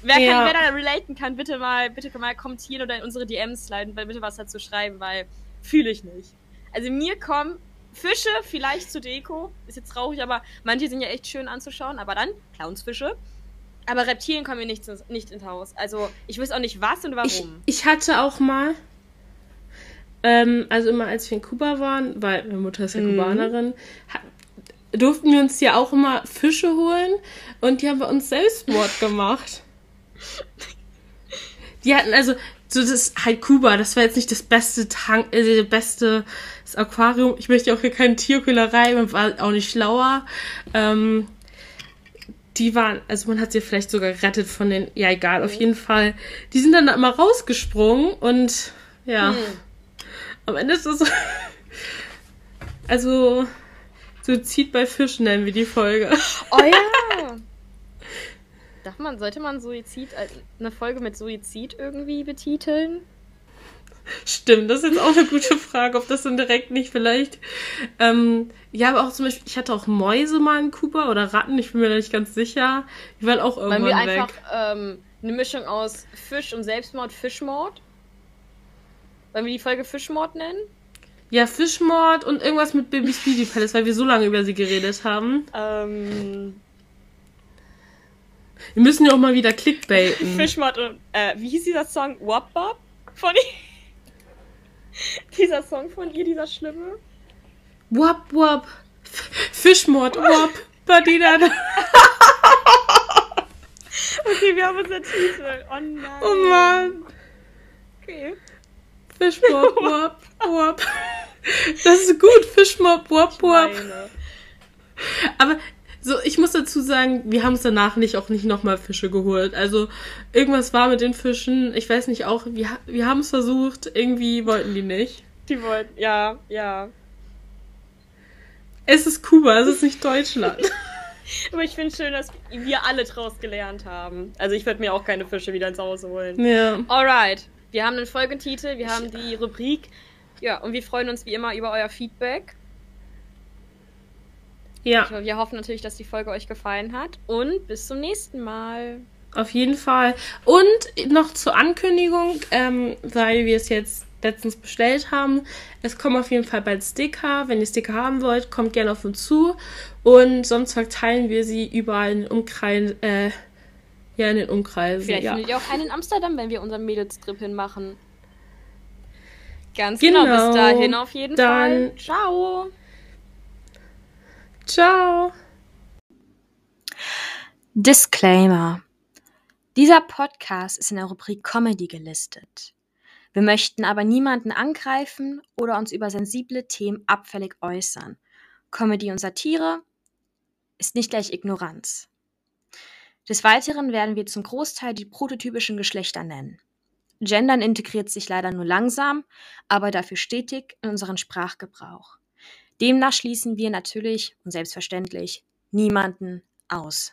Wer, ja. kann, wer da relaten kann, bitte mal, bitte mal kommentieren oder in unsere DMs sliden, weil bitte was dazu schreiben, weil fühle ich nicht. Also mir kommen Fische vielleicht zu Deko, ist jetzt traurig, aber manche sind ja echt schön anzuschauen, aber dann Clownsfische. Aber Reptilien kommen mir nicht, nicht ins Haus. Also ich weiß auch nicht was und warum. Ich, ich hatte auch mal, ähm, also immer als wir in Kuba waren, weil meine Mutter ist ja mhm. Kubanerin, durften wir uns ja auch immer Fische holen und die haben bei uns Selbstmord gemacht. Die hatten also, so das halt Kuba, das war jetzt nicht das beste Tank, äh, das beste das Aquarium. Ich möchte auch hier keine Tierkühlerei, man war auch nicht schlauer. Ähm, die waren, also man hat sie vielleicht sogar gerettet von den, ja egal, auf jeden Fall. Die sind dann immer rausgesprungen und ja, hm. am Ende ist es so, also Suizid bei Fischen nennen wir die Folge. Oh ja! Darf man, sollte man Suizid, eine Folge mit Suizid irgendwie betiteln? Stimmt, das ist jetzt auch eine gute Frage, ob das dann direkt nicht vielleicht. Ähm, ja, aber auch zum Beispiel, ich hatte auch Mäuse mal in Kuba oder Ratten, ich bin mir da nicht ganz sicher. Die waren auch irgendwann Weil wir weg. einfach ähm, eine Mischung aus Fisch und Selbstmord, Fischmord. Wollen wir die Folge Fischmord nennen? Ja, Fischmord und irgendwas mit Baby Speedy Palace, weil wir so lange über sie geredet haben. Ähm, wir müssen ja auch mal wieder clickbaiten. Fischmott und, äh, wie hieß dieser Song? Wop Wop? Von ihr? dieser Song von ihr, dieser schlimme? Wop Wop. Fischmord, Wop. Badina. okay, wir haben unser Titel. Oh nein. Oh Mann. Okay. Fischmord, Wop, Wop. Das ist gut. Fischmord, Wop, Wop. Aber so, ich muss dazu sagen, wir haben es danach nicht auch nicht nochmal Fische geholt. Also irgendwas war mit den Fischen. Ich weiß nicht auch, wir, wir haben es versucht, irgendwie wollten die nicht. Die wollten, ja, ja. Es ist Kuba, es ist nicht Deutschland. Aber ich finde schön, dass wir alle draus gelernt haben. Also ich werde mir auch keine Fische wieder ins Haus holen. Ja. Alright. Wir haben einen Folgentitel, wir haben die Rubrik. Ja, und wir freuen uns wie immer über euer Feedback. Ja. Wir hoffen natürlich, dass die Folge euch gefallen hat und bis zum nächsten Mal. Auf jeden Fall. Und noch zur Ankündigung, ähm, weil wir es jetzt letztens bestellt haben. Es kommen auf jeden Fall bald Sticker. Wenn ihr Sticker haben wollt, kommt gerne auf uns zu. Und sonst verteilen wir sie überall in den Umkreisen. Äh, ja, in den Umkreisen. Vielleicht ja. findet ihr auch einen in Amsterdam, wenn wir unseren Mädelstrip hinmachen. Ganz genau. genau. Bis dahin auf jeden Dann Fall. Ciao. Ciao. Disclaimer. Dieser Podcast ist in der Rubrik Comedy gelistet. Wir möchten aber niemanden angreifen oder uns über sensible Themen abfällig äußern. Comedy und Satire ist nicht gleich Ignoranz. Des Weiteren werden wir zum Großteil die prototypischen Geschlechter nennen. Gendern integriert sich leider nur langsam, aber dafür stetig in unseren Sprachgebrauch. Demnach schließen wir natürlich und selbstverständlich niemanden aus.